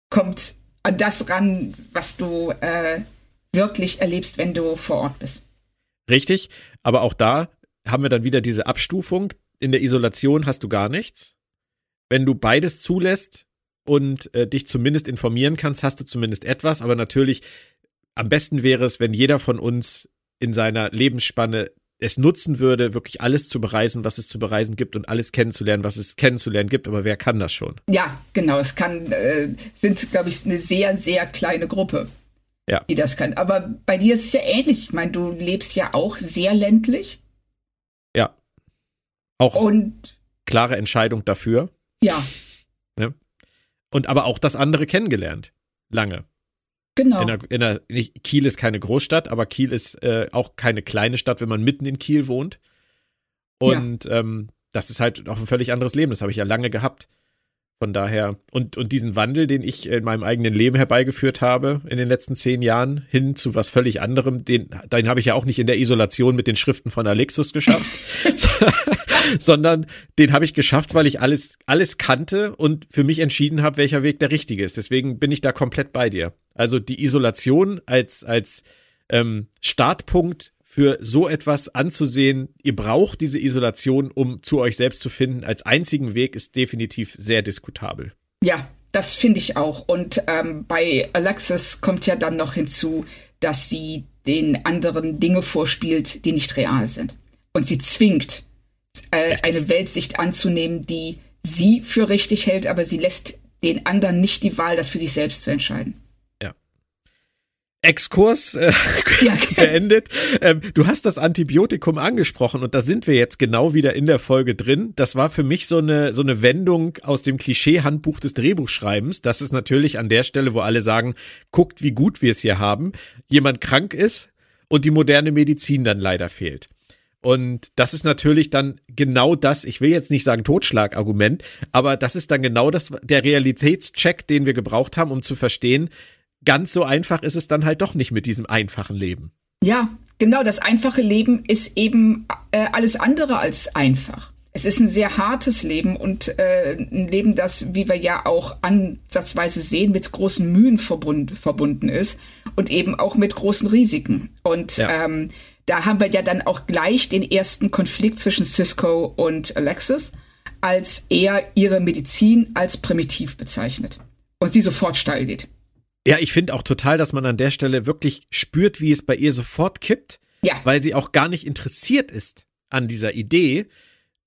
kommt an das ran, was du äh, wirklich erlebst, wenn du vor Ort bist. Richtig, aber auch da haben wir dann wieder diese Abstufung. In der Isolation hast du gar nichts. Wenn du beides zulässt und äh, dich zumindest informieren kannst, hast du zumindest etwas. Aber natürlich, am besten wäre es, wenn jeder von uns in seiner Lebensspanne es nutzen würde, wirklich alles zu bereisen, was es zu bereisen gibt und alles kennenzulernen, was es kennenzulernen gibt. Aber wer kann das schon? Ja, genau. Es kann, äh, sind, glaube ich, eine sehr, sehr kleine Gruppe, ja. die das kann. Aber bei dir ist es ja ähnlich. Ich meine, du lebst ja auch sehr ländlich. Ja. Auch und klare Entscheidung dafür. Ja. Ne? Und aber auch das andere kennengelernt. Lange. Genau. In einer, in nicht, Kiel ist keine Großstadt, aber Kiel ist äh, auch keine kleine Stadt, wenn man mitten in Kiel wohnt. Und ja. ähm, das ist halt auch ein völlig anderes Leben. Das habe ich ja lange gehabt. Von daher, und, und diesen Wandel, den ich in meinem eigenen Leben herbeigeführt habe in den letzten zehn Jahren, hin zu was völlig anderem, den, den habe ich ja auch nicht in der Isolation mit den Schriften von Alexus geschafft, sondern den habe ich geschafft, weil ich alles, alles kannte und für mich entschieden habe, welcher Weg der richtige ist. Deswegen bin ich da komplett bei dir. Also die Isolation als, als ähm, Startpunkt für so etwas anzusehen, ihr braucht diese Isolation, um zu euch selbst zu finden, als einzigen Weg ist definitiv sehr diskutabel. Ja, das finde ich auch. Und ähm, bei Alexis kommt ja dann noch hinzu, dass sie den anderen Dinge vorspielt, die nicht real sind. Und sie zwingt, äh, eine Weltsicht anzunehmen, die sie für richtig hält, aber sie lässt den anderen nicht die Wahl, das für sich selbst zu entscheiden. Exkurs äh, ja. beendet. Ähm, du hast das Antibiotikum angesprochen und da sind wir jetzt genau wieder in der Folge drin. Das war für mich so eine so eine Wendung aus dem Klischee-Handbuch des Drehbuchschreibens. Das ist natürlich an der Stelle, wo alle sagen, guckt, wie gut wir es hier haben. Jemand krank ist und die moderne Medizin dann leider fehlt. Und das ist natürlich dann genau das, ich will jetzt nicht sagen Totschlagargument, aber das ist dann genau das, der Realitätscheck, den wir gebraucht haben, um zu verstehen, ganz so einfach ist es dann halt doch nicht mit diesem einfachen Leben. Ja, genau, das einfache Leben ist eben äh, alles andere als einfach. Es ist ein sehr hartes Leben und äh, ein Leben, das, wie wir ja auch ansatzweise sehen, mit großen Mühen verbund, verbunden ist und eben auch mit großen Risiken. Und ja. ähm, da haben wir ja dann auch gleich den ersten Konflikt zwischen Cisco und Alexis, als er ihre Medizin als primitiv bezeichnet und sie sofort steil geht. Ja, ich finde auch total, dass man an der Stelle wirklich spürt, wie es bei ihr sofort kippt, ja. weil sie auch gar nicht interessiert ist an dieser Idee,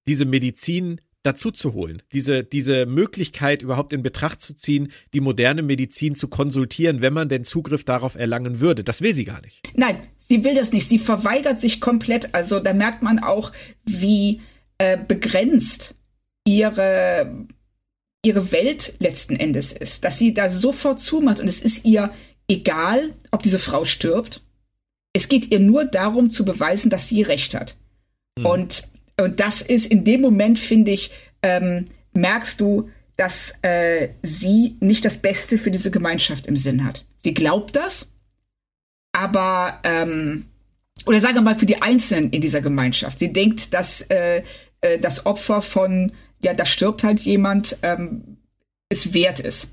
diese Medizin dazu zu holen, diese, diese Möglichkeit überhaupt in Betracht zu ziehen, die moderne Medizin zu konsultieren, wenn man den Zugriff darauf erlangen würde. Das will sie gar nicht. Nein, sie will das nicht. Sie verweigert sich komplett. Also da merkt man auch, wie äh, begrenzt ihre ihre Welt letzten Endes ist, dass sie da sofort zumacht und es ist ihr egal, ob diese Frau stirbt. Es geht ihr nur darum zu beweisen, dass sie recht hat. Mhm. Und, und das ist in dem Moment, finde ich, ähm, merkst du, dass äh, sie nicht das Beste für diese Gemeinschaft im Sinn hat. Sie glaubt das, aber ähm, oder sagen wir mal für die Einzelnen in dieser Gemeinschaft. Sie denkt, dass äh, äh, das Opfer von ja, da stirbt halt jemand, ähm, es wert ist.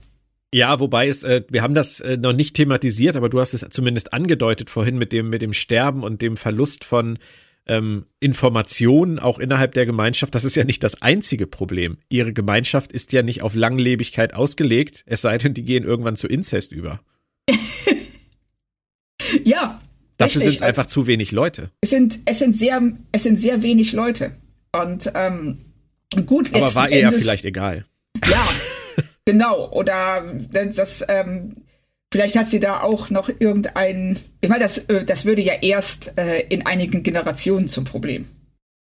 Ja, wobei es, äh, wir haben das äh, noch nicht thematisiert, aber du hast es zumindest angedeutet vorhin mit dem, mit dem Sterben und dem Verlust von ähm, Informationen auch innerhalb der Gemeinschaft. Das ist ja nicht das einzige Problem. Ihre Gemeinschaft ist ja nicht auf Langlebigkeit ausgelegt, es sei denn, die gehen irgendwann zu Inzest über. ja. Dafür sind es einfach zu wenig Leute. Es sind, es sind sehr, es sind sehr wenig Leute. Und ähm, Gut, aber war ihr ja vielleicht egal. Ja, genau. Oder das, ähm, vielleicht hat sie da auch noch irgendein. Ich meine, das, äh, das würde ja erst äh, in einigen Generationen zum Problem.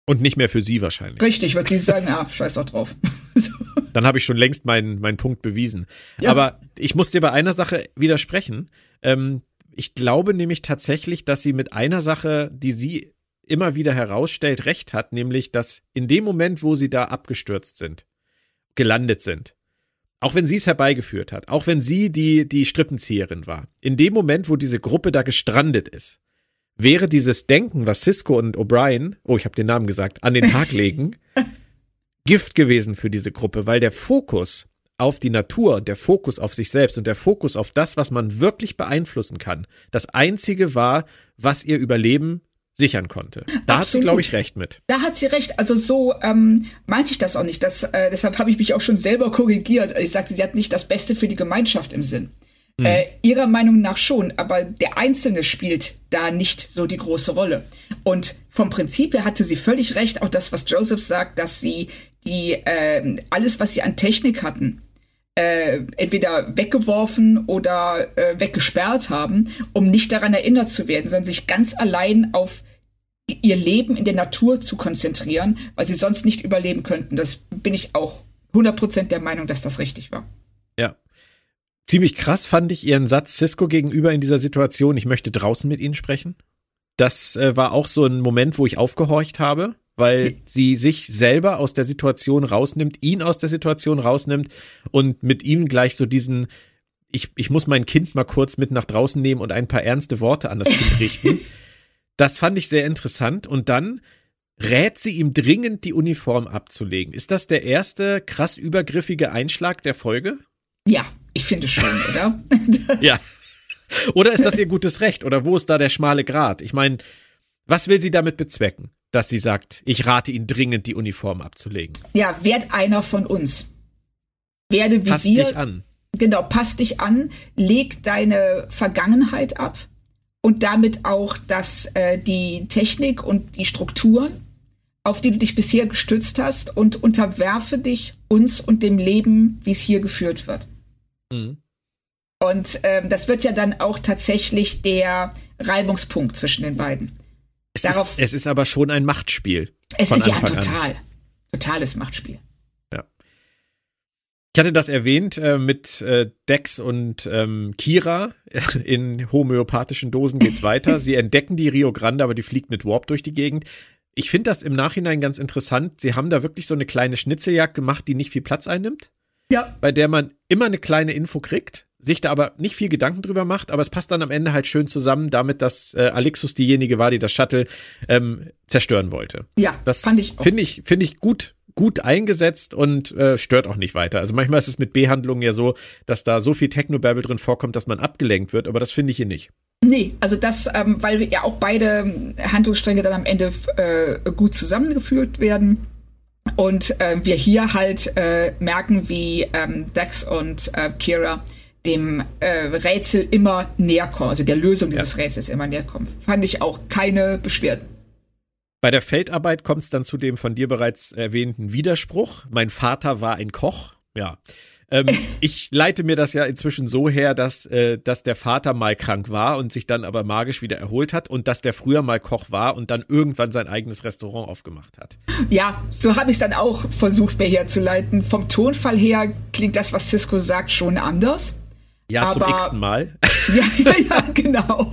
Und nicht mehr für sie wahrscheinlich. Richtig, wird sie sagen, ah, scheiß doch drauf. so. Dann habe ich schon längst meinen, meinen Punkt bewiesen. Ja. Aber ich muss dir bei einer Sache widersprechen. Ähm, ich glaube nämlich tatsächlich, dass sie mit einer Sache, die sie immer wieder herausstellt, recht hat, nämlich, dass in dem Moment, wo sie da abgestürzt sind, gelandet sind, auch wenn sie es herbeigeführt hat, auch wenn sie die, die Strippenzieherin war, in dem Moment, wo diese Gruppe da gestrandet ist, wäre dieses Denken, was Cisco und O'Brien, oh, ich habe den Namen gesagt, an den Tag legen, Gift gewesen für diese Gruppe, weil der Fokus auf die Natur, der Fokus auf sich selbst und der Fokus auf das, was man wirklich beeinflussen kann, das einzige war, was ihr Überleben sichern konnte. Da Absolut. hat sie, glaube ich, recht mit. Da hat sie recht. Also so ähm, meinte ich das auch nicht. Das, äh, deshalb habe ich mich auch schon selber korrigiert. Ich sagte, sie hat nicht das Beste für die Gemeinschaft im Sinn. Mhm. Äh, ihrer Meinung nach schon, aber der Einzelne spielt da nicht so die große Rolle. Und vom Prinzip her hatte sie völlig recht, auch das, was Joseph sagt, dass sie die äh, alles, was sie an Technik hatten, äh, entweder weggeworfen oder äh, weggesperrt haben, um nicht daran erinnert zu werden, sondern sich ganz allein auf ihr Leben in der Natur zu konzentrieren, weil sie sonst nicht überleben könnten. Das bin ich auch 100% der Meinung, dass das richtig war. Ja. Ziemlich krass fand ich ihren Satz Cisco gegenüber in dieser Situation, ich möchte draußen mit ihnen sprechen. Das äh, war auch so ein Moment, wo ich aufgehorcht habe, weil sie sich selber aus der Situation rausnimmt, ihn aus der Situation rausnimmt und mit ihm gleich so diesen, ich, ich muss mein Kind mal kurz mit nach draußen nehmen und ein paar ernste Worte an das Kind richten. Das fand ich sehr interessant. Und dann rät sie ihm dringend, die Uniform abzulegen. Ist das der erste krass übergriffige Einschlag der Folge? Ja, ich finde schon, oder? ja. Oder ist das ihr gutes Recht? Oder wo ist da der schmale Grat? Ich meine, was will sie damit bezwecken, dass sie sagt, ich rate Ihnen dringend, die Uniform abzulegen? Ja, werd einer von uns. Werde wie Pass wir. dich an. Genau, pass dich an, leg deine Vergangenheit ab und damit auch dass äh, die Technik und die Strukturen, auf die du dich bisher gestützt hast und unterwerfe dich uns und dem Leben, wie es hier geführt wird. Mhm. Und ähm, das wird ja dann auch tatsächlich der Reibungspunkt zwischen den beiden. Es, Darauf, ist, es ist aber schon ein Machtspiel. Es ist ja total. An. Totales Machtspiel. Ich hatte das erwähnt äh, mit äh, Dex und ähm, Kira. In homöopathischen Dosen geht's weiter. Sie entdecken die Rio Grande, aber die fliegt mit Warp durch die Gegend. Ich finde das im Nachhinein ganz interessant. Sie haben da wirklich so eine kleine Schnitzeljagd gemacht, die nicht viel Platz einnimmt. Ja. Bei der man immer eine kleine Info kriegt sich da aber nicht viel Gedanken drüber macht, aber es passt dann am Ende halt schön zusammen damit, dass äh, Alexus diejenige war, die das Shuttle ähm, zerstören wollte. Ja, das fand ich finde ich finde ich gut gut eingesetzt und äh, stört auch nicht weiter. Also manchmal ist es mit B-Handlungen ja so, dass da so viel Technobabble drin vorkommt, dass man abgelenkt wird, aber das finde ich hier nicht. Nee, also das, ähm, weil ja auch beide Handlungsstränge dann am Ende äh, gut zusammengeführt werden. Und äh, wir hier halt äh, merken, wie ähm, Dex und äh, Kira dem äh, Rätsel immer näher kommen, also der Lösung dieses ja. Rätsels immer näher kommen. Fand ich auch keine Beschwerden. Bei der Feldarbeit kommt es dann zu dem von dir bereits erwähnten Widerspruch. Mein Vater war ein Koch. Ja. Ähm, ich leite mir das ja inzwischen so her, dass, äh, dass der Vater mal krank war und sich dann aber magisch wieder erholt hat und dass der früher mal Koch war und dann irgendwann sein eigenes Restaurant aufgemacht hat. Ja, so habe ich es dann auch versucht, mir herzuleiten. Vom Tonfall her klingt das, was Cisco sagt, schon anders. Ja, aber, zum x Mal. Ja, ja, ja genau.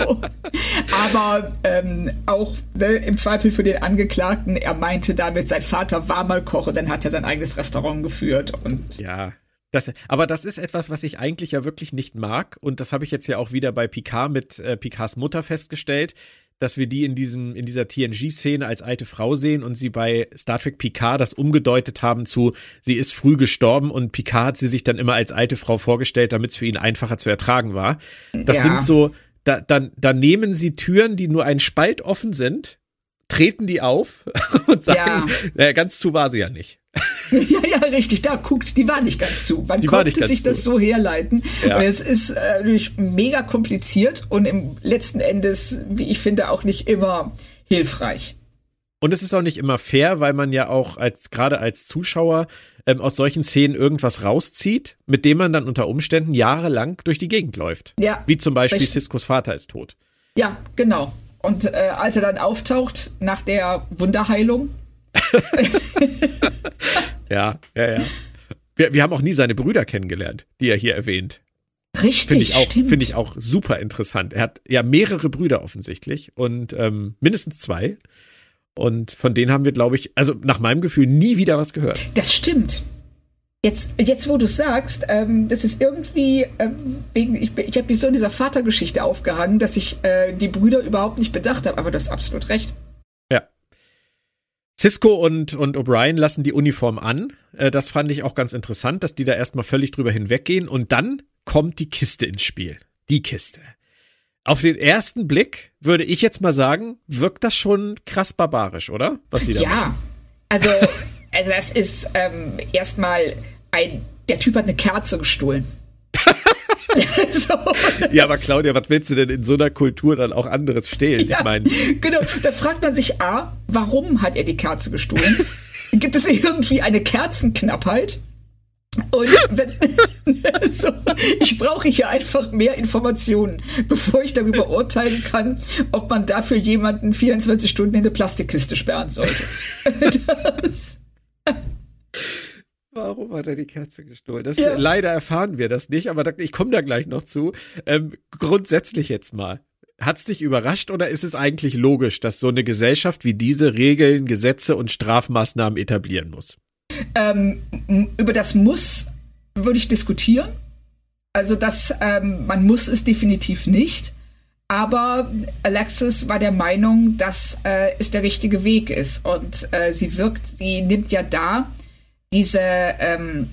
Aber ähm, auch ne, im Zweifel für den Angeklagten, er meinte damit, sein Vater war mal Koch und dann hat er sein eigenes Restaurant geführt. Und ja, das, aber das ist etwas, was ich eigentlich ja wirklich nicht mag. Und das habe ich jetzt ja auch wieder bei Picard mit äh, Picards Mutter festgestellt dass wir die in diesem, in dieser TNG-Szene als alte Frau sehen und sie bei Star Trek Picard das umgedeutet haben zu, sie ist früh gestorben und Picard hat sie sich dann immer als alte Frau vorgestellt, damit es für ihn einfacher zu ertragen war. Das ja. sind so, da, da, da nehmen sie Türen, die nur ein Spalt offen sind, treten die auf und sagen, ja. naja, ganz zu war sie ja nicht. ja, ja, richtig. Da guckt, die war nicht ganz zu. Man die konnte sich zu. das so herleiten. Ja. Und es ist äh, natürlich mega kompliziert und im letzten Endes, wie ich finde, auch nicht immer hilfreich. Und es ist auch nicht immer fair, weil man ja auch als gerade als Zuschauer ähm, aus solchen Szenen irgendwas rauszieht, mit dem man dann unter Umständen jahrelang durch die Gegend läuft. Ja. Wie zum Beispiel richtig. Ciscos Vater ist tot. Ja, genau. Und äh, als er dann auftaucht nach der Wunderheilung, ja, ja, ja. Wir, wir haben auch nie seine Brüder kennengelernt, die er hier erwähnt. Richtig, finde ich auch, finde ich auch super interessant. Er hat ja mehrere Brüder offensichtlich und ähm, mindestens zwei. Und von denen haben wir, glaube ich, also nach meinem Gefühl nie wieder was gehört. Das stimmt. Jetzt, jetzt wo du sagst, ähm, das ist irgendwie ähm, wegen, ich, ich habe mich so in dieser Vatergeschichte aufgehangen, dass ich äh, die Brüder überhaupt nicht bedacht habe, aber du hast absolut recht. Cisco und, und O'Brien lassen die Uniform an. Äh, das fand ich auch ganz interessant, dass die da erstmal völlig drüber hinweggehen. Und dann kommt die Kiste ins Spiel. Die Kiste. Auf den ersten Blick würde ich jetzt mal sagen, wirkt das schon krass barbarisch, oder? Was die da ja, machen. also, also das ist ähm, erstmal ein, der Typ hat eine Kerze gestohlen. so, ja, aber Claudia, was willst du denn in so einer Kultur dann auch anderes stehlen? Ja, ich meine. Genau, da fragt man sich A, warum hat er die Kerze gestohlen? Gibt es irgendwie eine Kerzenknappheit? Und wenn, so, ich brauche hier einfach mehr Informationen, bevor ich darüber urteilen kann, ob man dafür jemanden 24 Stunden in eine Plastikkiste sperren sollte. Das. Warum hat er die Kerze gestohlen? Das, ja. Leider erfahren wir das nicht, aber da, ich komme da gleich noch zu. Ähm, grundsätzlich jetzt mal. Hat es dich überrascht oder ist es eigentlich logisch, dass so eine Gesellschaft wie diese Regeln, Gesetze und Strafmaßnahmen etablieren muss? Ähm, über das Muss würde ich diskutieren. Also das, ähm, man muss es definitiv nicht. Aber Alexis war der Meinung, dass äh, es der richtige Weg ist. Und äh, sie wirkt, sie nimmt ja da diese ähm,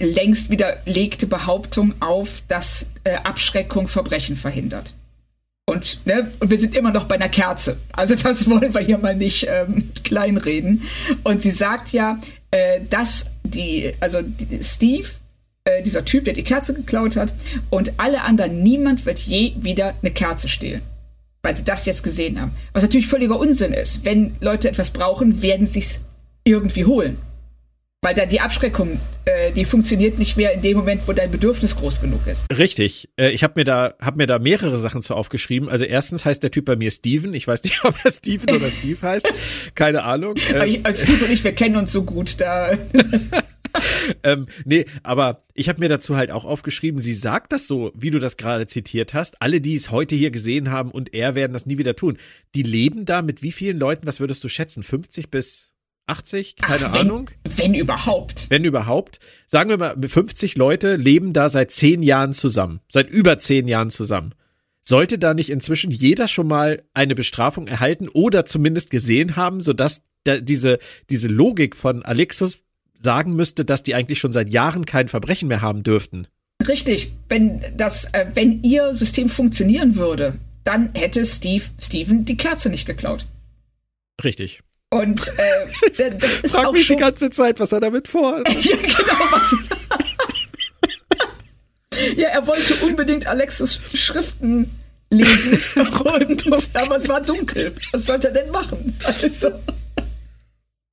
längst widerlegte Behauptung auf, dass äh, Abschreckung Verbrechen verhindert. Und, ne, und wir sind immer noch bei einer Kerze. Also das wollen wir hier mal nicht ähm, kleinreden. Und sie sagt ja, äh, dass die, also die, Steve, äh, dieser Typ, der die Kerze geklaut hat, und alle anderen, niemand wird je wieder eine Kerze stehlen. Weil sie das jetzt gesehen haben. Was natürlich völliger Unsinn ist. Wenn Leute etwas brauchen, werden sie es irgendwie holen. Weil da die Abschreckung, äh, die funktioniert nicht mehr in dem Moment, wo dein Bedürfnis groß genug ist. Richtig. Äh, ich habe mir da hab mir da mehrere Sachen zu aufgeschrieben. Also erstens heißt der Typ bei mir Steven. Ich weiß nicht, ob er Steven oder Steve heißt. Keine Ahnung. Ähm, also Steve und ich, wir kennen uns so gut. Da. ähm, nee, aber ich habe mir dazu halt auch aufgeschrieben, sie sagt das so, wie du das gerade zitiert hast. Alle, die es heute hier gesehen haben und er werden das nie wieder tun. Die leben da mit wie vielen Leuten, was würdest du schätzen? 50 bis 80, keine Ach, wenn, Ahnung. Wenn überhaupt. Wenn überhaupt. Sagen wir mal, 50 Leute leben da seit zehn Jahren zusammen. Seit über zehn Jahren zusammen. Sollte da nicht inzwischen jeder schon mal eine Bestrafung erhalten oder zumindest gesehen haben, sodass da diese, diese Logik von Alexus sagen müsste, dass die eigentlich schon seit Jahren kein Verbrechen mehr haben dürften? Richtig. Wenn das, äh, wenn ihr System funktionieren würde, dann hätte Steve, Steven die Kerze nicht geklaut. Richtig. Und äh, das ist Frag auch mich schon, die ganze Zeit, was er damit vor. ja, genau. Was, ja, er wollte unbedingt Alexis Schriften lesen, und, aber es war dunkel. Was sollte er denn machen? Also,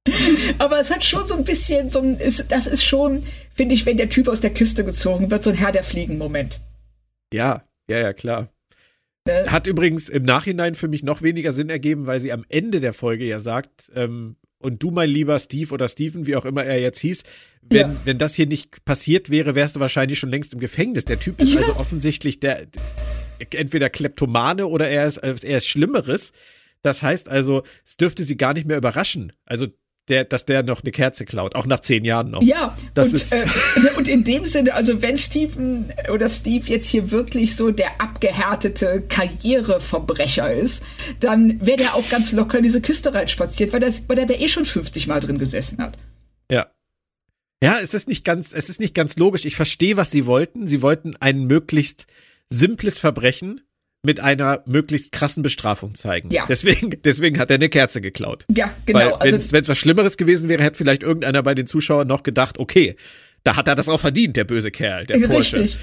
aber es hat schon so ein bisschen, so ein, ist, das ist schon, finde ich, wenn der Typ aus der Kiste gezogen wird, so ein Herr der Fliegen-Moment. Ja, ja, ja, klar. Äh, Hat übrigens im Nachhinein für mich noch weniger Sinn ergeben, weil sie am Ende der Folge ja sagt, ähm, und du, mein lieber Steve oder Steven, wie auch immer er jetzt hieß, wenn, ja. wenn das hier nicht passiert wäre, wärst du wahrscheinlich schon längst im Gefängnis. Der Typ ist ja. also offensichtlich der entweder Kleptomane oder er ist, er ist Schlimmeres. Das heißt also, es dürfte sie gar nicht mehr überraschen. Also der, dass der noch eine Kerze klaut, auch nach zehn Jahren noch. Ja, das und, ist äh, und in dem Sinne, also wenn Steven oder Steve jetzt hier wirklich so der abgehärtete Karriereverbrecher ist, dann wäre der auch ganz locker in diese Kiste reinspaziert, weil, das, weil der da eh schon 50 Mal drin gesessen hat. Ja. Ja, es ist nicht ganz, es ist nicht ganz logisch. Ich verstehe, was sie wollten. Sie wollten ein möglichst simples Verbrechen mit einer möglichst krassen Bestrafung zeigen. Ja. Deswegen, deswegen hat er eine Kerze geklaut. Ja, genau. Wenn es also, was Schlimmeres gewesen wäre, hätte vielleicht irgendeiner bei den Zuschauern noch gedacht, okay, da hat er das auch verdient, der böse Kerl, der Porsche. Richtig.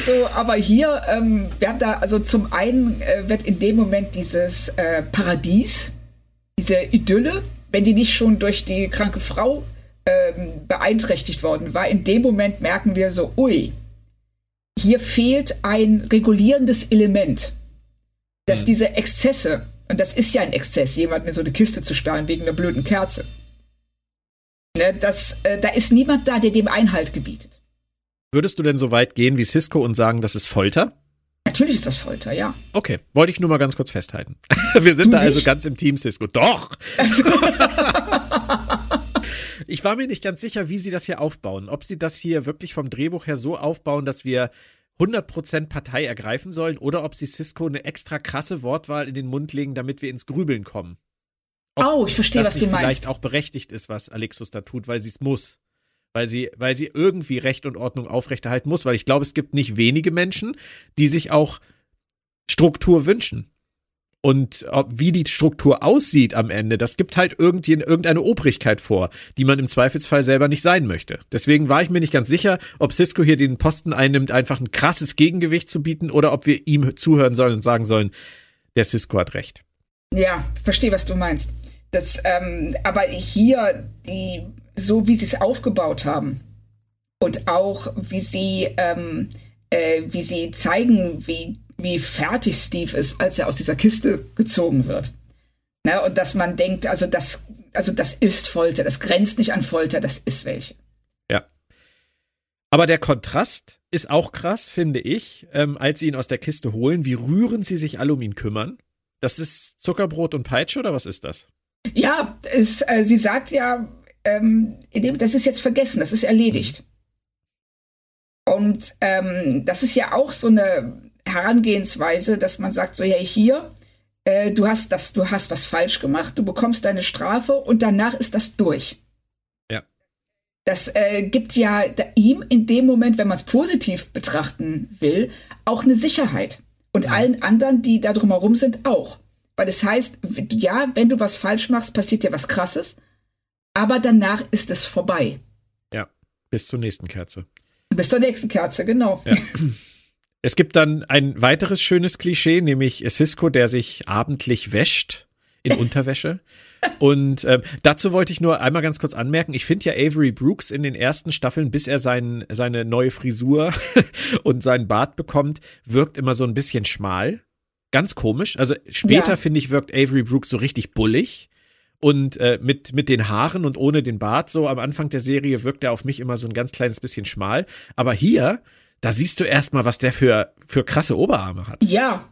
So, aber hier, ähm, wir haben da, also zum einen äh, wird in dem Moment dieses äh, Paradies, diese Idylle, wenn die nicht schon durch die kranke Frau ähm, beeinträchtigt worden war, in dem Moment merken wir so, ui, hier fehlt ein regulierendes Element, dass mhm. diese Exzesse, und das ist ja ein Exzess, jemanden in so eine Kiste zu sperren wegen einer blöden Kerze, ne, das, äh, da ist niemand da, der dem Einhalt gebietet. Würdest du denn so weit gehen wie Cisco und sagen, das ist Folter? Natürlich ist das Folter, ja. Okay, wollte ich nur mal ganz kurz festhalten. Wir sind du da also nicht? also ganz im Team, Cisco. Doch! Also ich war mir nicht ganz sicher, wie sie das hier aufbauen. Ob sie das hier wirklich vom Drehbuch her so aufbauen, dass wir 100% Partei ergreifen sollen oder ob sie Cisco eine extra krasse Wortwahl in den Mund legen, damit wir ins Grübeln kommen. Ob oh, ich verstehe, was du meinst. vielleicht auch berechtigt ist, was Alexus da tut, weil sie es muss. Weil sie, weil sie irgendwie Recht und Ordnung aufrechterhalten muss, weil ich glaube, es gibt nicht wenige Menschen, die sich auch Struktur wünschen. Und ob, wie die Struktur aussieht am Ende, das gibt halt irgendeine Obrigkeit vor, die man im Zweifelsfall selber nicht sein möchte. Deswegen war ich mir nicht ganz sicher, ob Cisco hier den Posten einnimmt, einfach ein krasses Gegengewicht zu bieten oder ob wir ihm zuhören sollen und sagen sollen, der Cisco hat recht. Ja, verstehe, was du meinst. Das, ähm, aber hier, die, so wie sie es aufgebaut haben und auch wie sie, ähm, äh, wie sie zeigen, wie wie fertig Steve ist, als er aus dieser Kiste gezogen wird. Na, und dass man denkt, also das, also das ist Folter, das grenzt nicht an Folter, das ist welche. Ja. Aber der Kontrast ist auch krass, finde ich, ähm, als sie ihn aus der Kiste holen, wie rührend sie sich alle um ihn kümmern. Das ist Zuckerbrot und Peitsche oder was ist das? Ja, es, äh, sie sagt ja, ähm, das ist jetzt vergessen, das ist erledigt. Und ähm, das ist ja auch so eine Herangehensweise, dass man sagt, so, hey, hier, äh, du hast das, du hast was falsch gemacht, du bekommst deine Strafe und danach ist das durch. Ja. Das äh, gibt ja ihm in dem Moment, wenn man es positiv betrachten will, auch eine Sicherheit. Und ja. allen anderen, die da drumherum sind, auch. Weil das heißt, ja, wenn du was falsch machst, passiert dir was Krasses, aber danach ist es vorbei. Ja, bis zur nächsten Kerze. Bis zur nächsten Kerze, genau. Ja. Es gibt dann ein weiteres schönes Klischee, nämlich Cisco, der sich abendlich wäscht in Unterwäsche. Und ähm, dazu wollte ich nur einmal ganz kurz anmerken, ich finde ja Avery Brooks in den ersten Staffeln, bis er sein, seine neue Frisur und seinen Bart bekommt, wirkt immer so ein bisschen schmal. Ganz komisch. Also später, ja. finde ich, wirkt Avery Brooks so richtig bullig. Und äh, mit, mit den Haaren und ohne den Bart, so am Anfang der Serie, wirkt er auf mich immer so ein ganz kleines bisschen schmal. Aber hier da siehst du erstmal, was der für, für krasse Oberarme hat. Ja.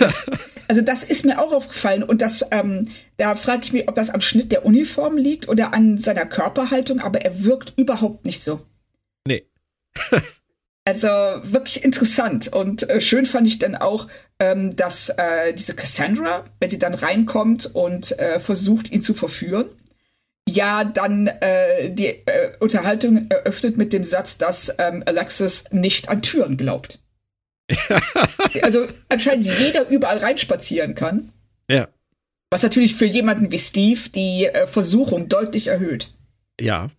Das, also das ist mir auch aufgefallen und das, ähm, da frage ich mich, ob das am Schnitt der Uniform liegt oder an seiner Körperhaltung, aber er wirkt überhaupt nicht so. Nee. also wirklich interessant und äh, schön fand ich dann auch, ähm, dass äh, diese Cassandra, wenn sie dann reinkommt und äh, versucht, ihn zu verführen, ja dann äh, die äh, Unterhaltung eröffnet mit dem Satz, dass ähm, Alexis nicht an Türen glaubt. also anscheinend jeder überall reinspazieren kann. Ja. Was natürlich für jemanden wie Steve die äh, Versuchung deutlich erhöht. Ja.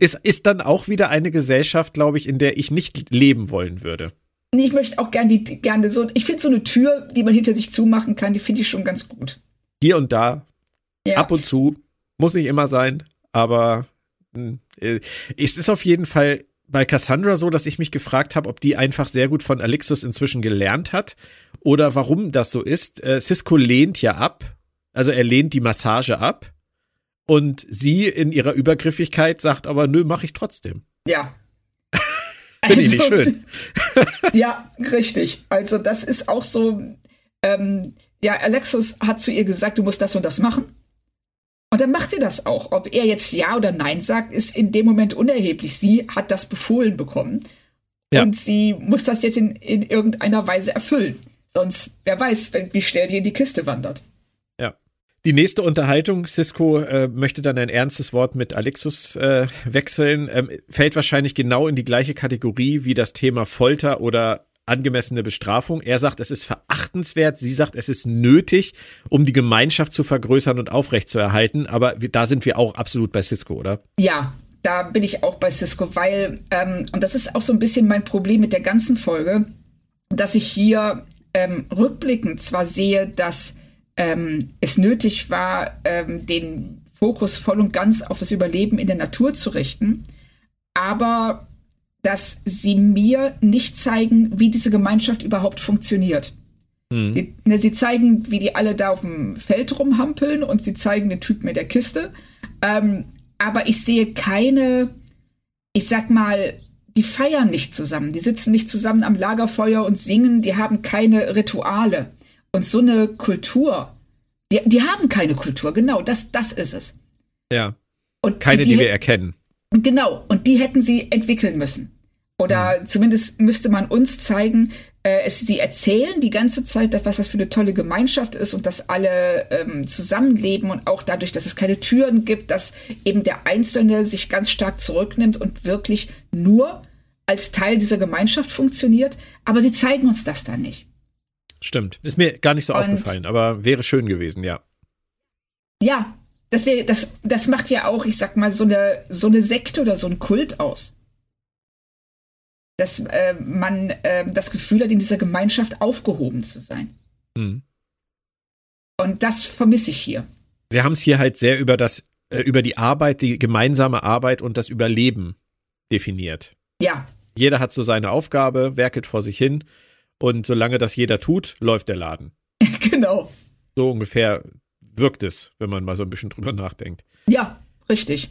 ist, ist dann auch wieder eine Gesellschaft, glaube ich, in der ich nicht leben wollen würde. Ich möchte auch gerne die gerne so, ich finde so eine Tür, die man hinter sich zumachen kann, die finde ich schon ganz gut. Hier und da ja. Ab und zu. Muss nicht immer sein, aber hm, äh, es ist auf jeden Fall bei Cassandra so, dass ich mich gefragt habe, ob die einfach sehr gut von Alexis inzwischen gelernt hat oder warum das so ist. Äh, Cisco lehnt ja ab, also er lehnt die Massage ab und sie in ihrer Übergriffigkeit sagt aber, nö, mach ich trotzdem. Ja. Finde ich nicht also, schön. ja, richtig. Also das ist auch so, ähm, ja, Alexis hat zu ihr gesagt, du musst das und das machen. Und dann macht sie das auch. Ob er jetzt Ja oder Nein sagt, ist in dem Moment unerheblich. Sie hat das befohlen bekommen. Ja. Und sie muss das jetzt in, in irgendeiner Weise erfüllen. Sonst, wer weiß, wie schnell die in die Kiste wandert. Ja. Die nächste Unterhaltung, Cisco äh, möchte dann ein ernstes Wort mit Alexus äh, wechseln, ähm, fällt wahrscheinlich genau in die gleiche Kategorie wie das Thema Folter oder angemessene Bestrafung. Er sagt, es ist verachtenswert. Sie sagt, es ist nötig, um die Gemeinschaft zu vergrößern und aufrechtzuerhalten. Aber da sind wir auch absolut bei Cisco, oder? Ja, da bin ich auch bei Cisco, weil, ähm, und das ist auch so ein bisschen mein Problem mit der ganzen Folge, dass ich hier ähm, rückblickend zwar sehe, dass ähm, es nötig war, ähm, den Fokus voll und ganz auf das Überleben in der Natur zu richten, aber dass sie mir nicht zeigen, wie diese Gemeinschaft überhaupt funktioniert. Mhm. Ne, sie zeigen, wie die alle da auf dem Feld rumhampeln und sie zeigen den Typ mit der Kiste. Ähm, aber ich sehe keine, ich sag mal, die feiern nicht zusammen. Die sitzen nicht zusammen am Lagerfeuer und singen. Die haben keine Rituale. Und so eine Kultur, die, die haben keine Kultur. Genau, das, das ist es. Ja. Und keine, die, die, die wir erkennen. Genau. Und die hätten sie entwickeln müssen. Oder mhm. zumindest müsste man uns zeigen, äh, es, sie erzählen die ganze Zeit, was das für eine tolle Gemeinschaft ist und dass alle ähm, zusammenleben und auch dadurch, dass es keine Türen gibt, dass eben der Einzelne sich ganz stark zurücknimmt und wirklich nur als Teil dieser Gemeinschaft funktioniert. Aber sie zeigen uns das dann nicht. stimmt. Ist mir gar nicht so Und- aufgefallen, aber wäre schön gewesen, ja. Ja, das wäre, das, das macht ja auch, ich sag mal, so eine, so eine Sekte oder so ein Kult aus. Dass äh, man äh, das Gefühl hat, in dieser Gemeinschaft aufgehoben zu sein. Mhm. Und das vermisse ich hier. Sie haben es hier halt sehr über das, äh, über die Arbeit, die gemeinsame Arbeit und das Überleben definiert. Ja, Jeder hat so seine Aufgabe, werkelt vor sich hin und solange das jeder tut, läuft der Laden. genau. So ungefähr wirkt es, wenn man mal so ein bisschen drüber nachdenkt. Ja, richtig.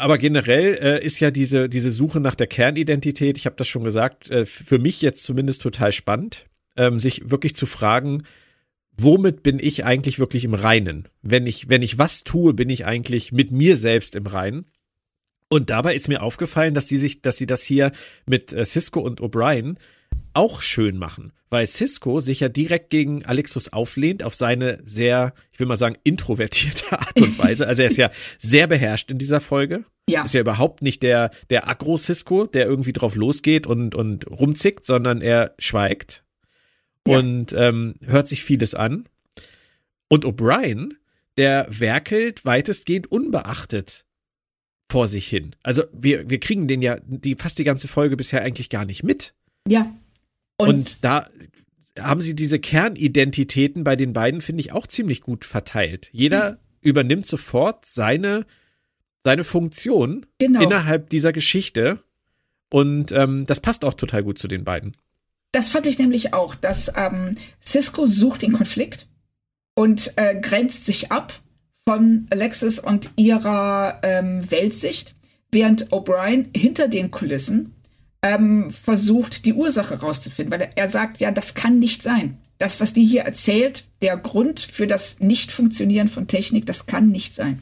Aber generell äh, ist ja diese, diese Suche nach der Kernidentität, ich habe das schon gesagt, äh, für mich jetzt zumindest total spannend, ähm, sich wirklich zu fragen, womit bin ich eigentlich wirklich im Reinen? Wenn ich, wenn ich was tue, bin ich eigentlich mit mir selbst im Reinen. Und dabei ist mir aufgefallen, dass sie sich, dass sie das hier mit äh, Cisco und O'Brien auch schön machen, weil Cisco sich ja direkt gegen Alexus auflehnt auf seine sehr, ich will mal sagen, introvertierte Art und Weise. Also er ist ja sehr beherrscht in dieser Folge. Ja. Ist ja überhaupt nicht der, der Agro-Cisco, der irgendwie drauf losgeht und, und rumzickt, sondern er schweigt Ja. und ähm, hört sich vieles an. Und O'Brien, der werkelt weitestgehend unbeachtet vor sich hin. Also wir, wir kriegen den ja die, fast die ganze Folge bisher eigentlich gar nicht mit. Ja. Und, Und, da haben sie diese Kernidentitäten bei den beiden, finde ich, auch ziemlich gut verteilt. Jeder übernimmt sofort seine, seine Funktion Genau. innerhalb dieser Geschichte. Und ähm, das passt auch total gut zu den beiden. das fand ich nämlich auch, dass ähm, Cisco sucht den Konflikt und äh, grenzt sich ab von Alexis und ihrer ähm, Weltsicht, während O'Brien hinter den Kulissen ähm, versucht, die Ursache rauszufinden, weil er, sagt, ja, das kann nicht sein. Das, was die hier erzählt, der Grund für das Nicht-Funktionieren von Technik, das kann nicht sein.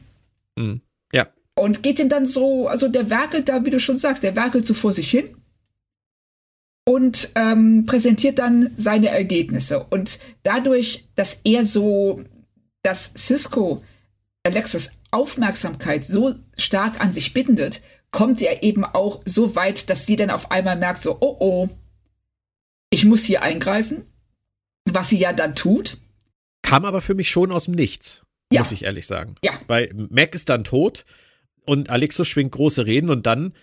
Mhm. Ja. Und geht ihm dann so, also der werkelt da, wie du schon sagst, der werkelt so vor sich hin und ähm, präsentiert dann seine Ergebnisse. Und dadurch, dass er so, dass Cisco Alexis Aufmerksamkeit so stark an sich bindet, kommt er eben auch so weit, dass sie dann auf einmal merkt, so, oh oh, ich muss hier eingreifen, was sie ja dann tut. Kam aber für mich schon aus dem Nichts, Ja. muss ich ehrlich sagen. Ja. Weil Mac ist dann tot und Alexus schwingt große Reden und dann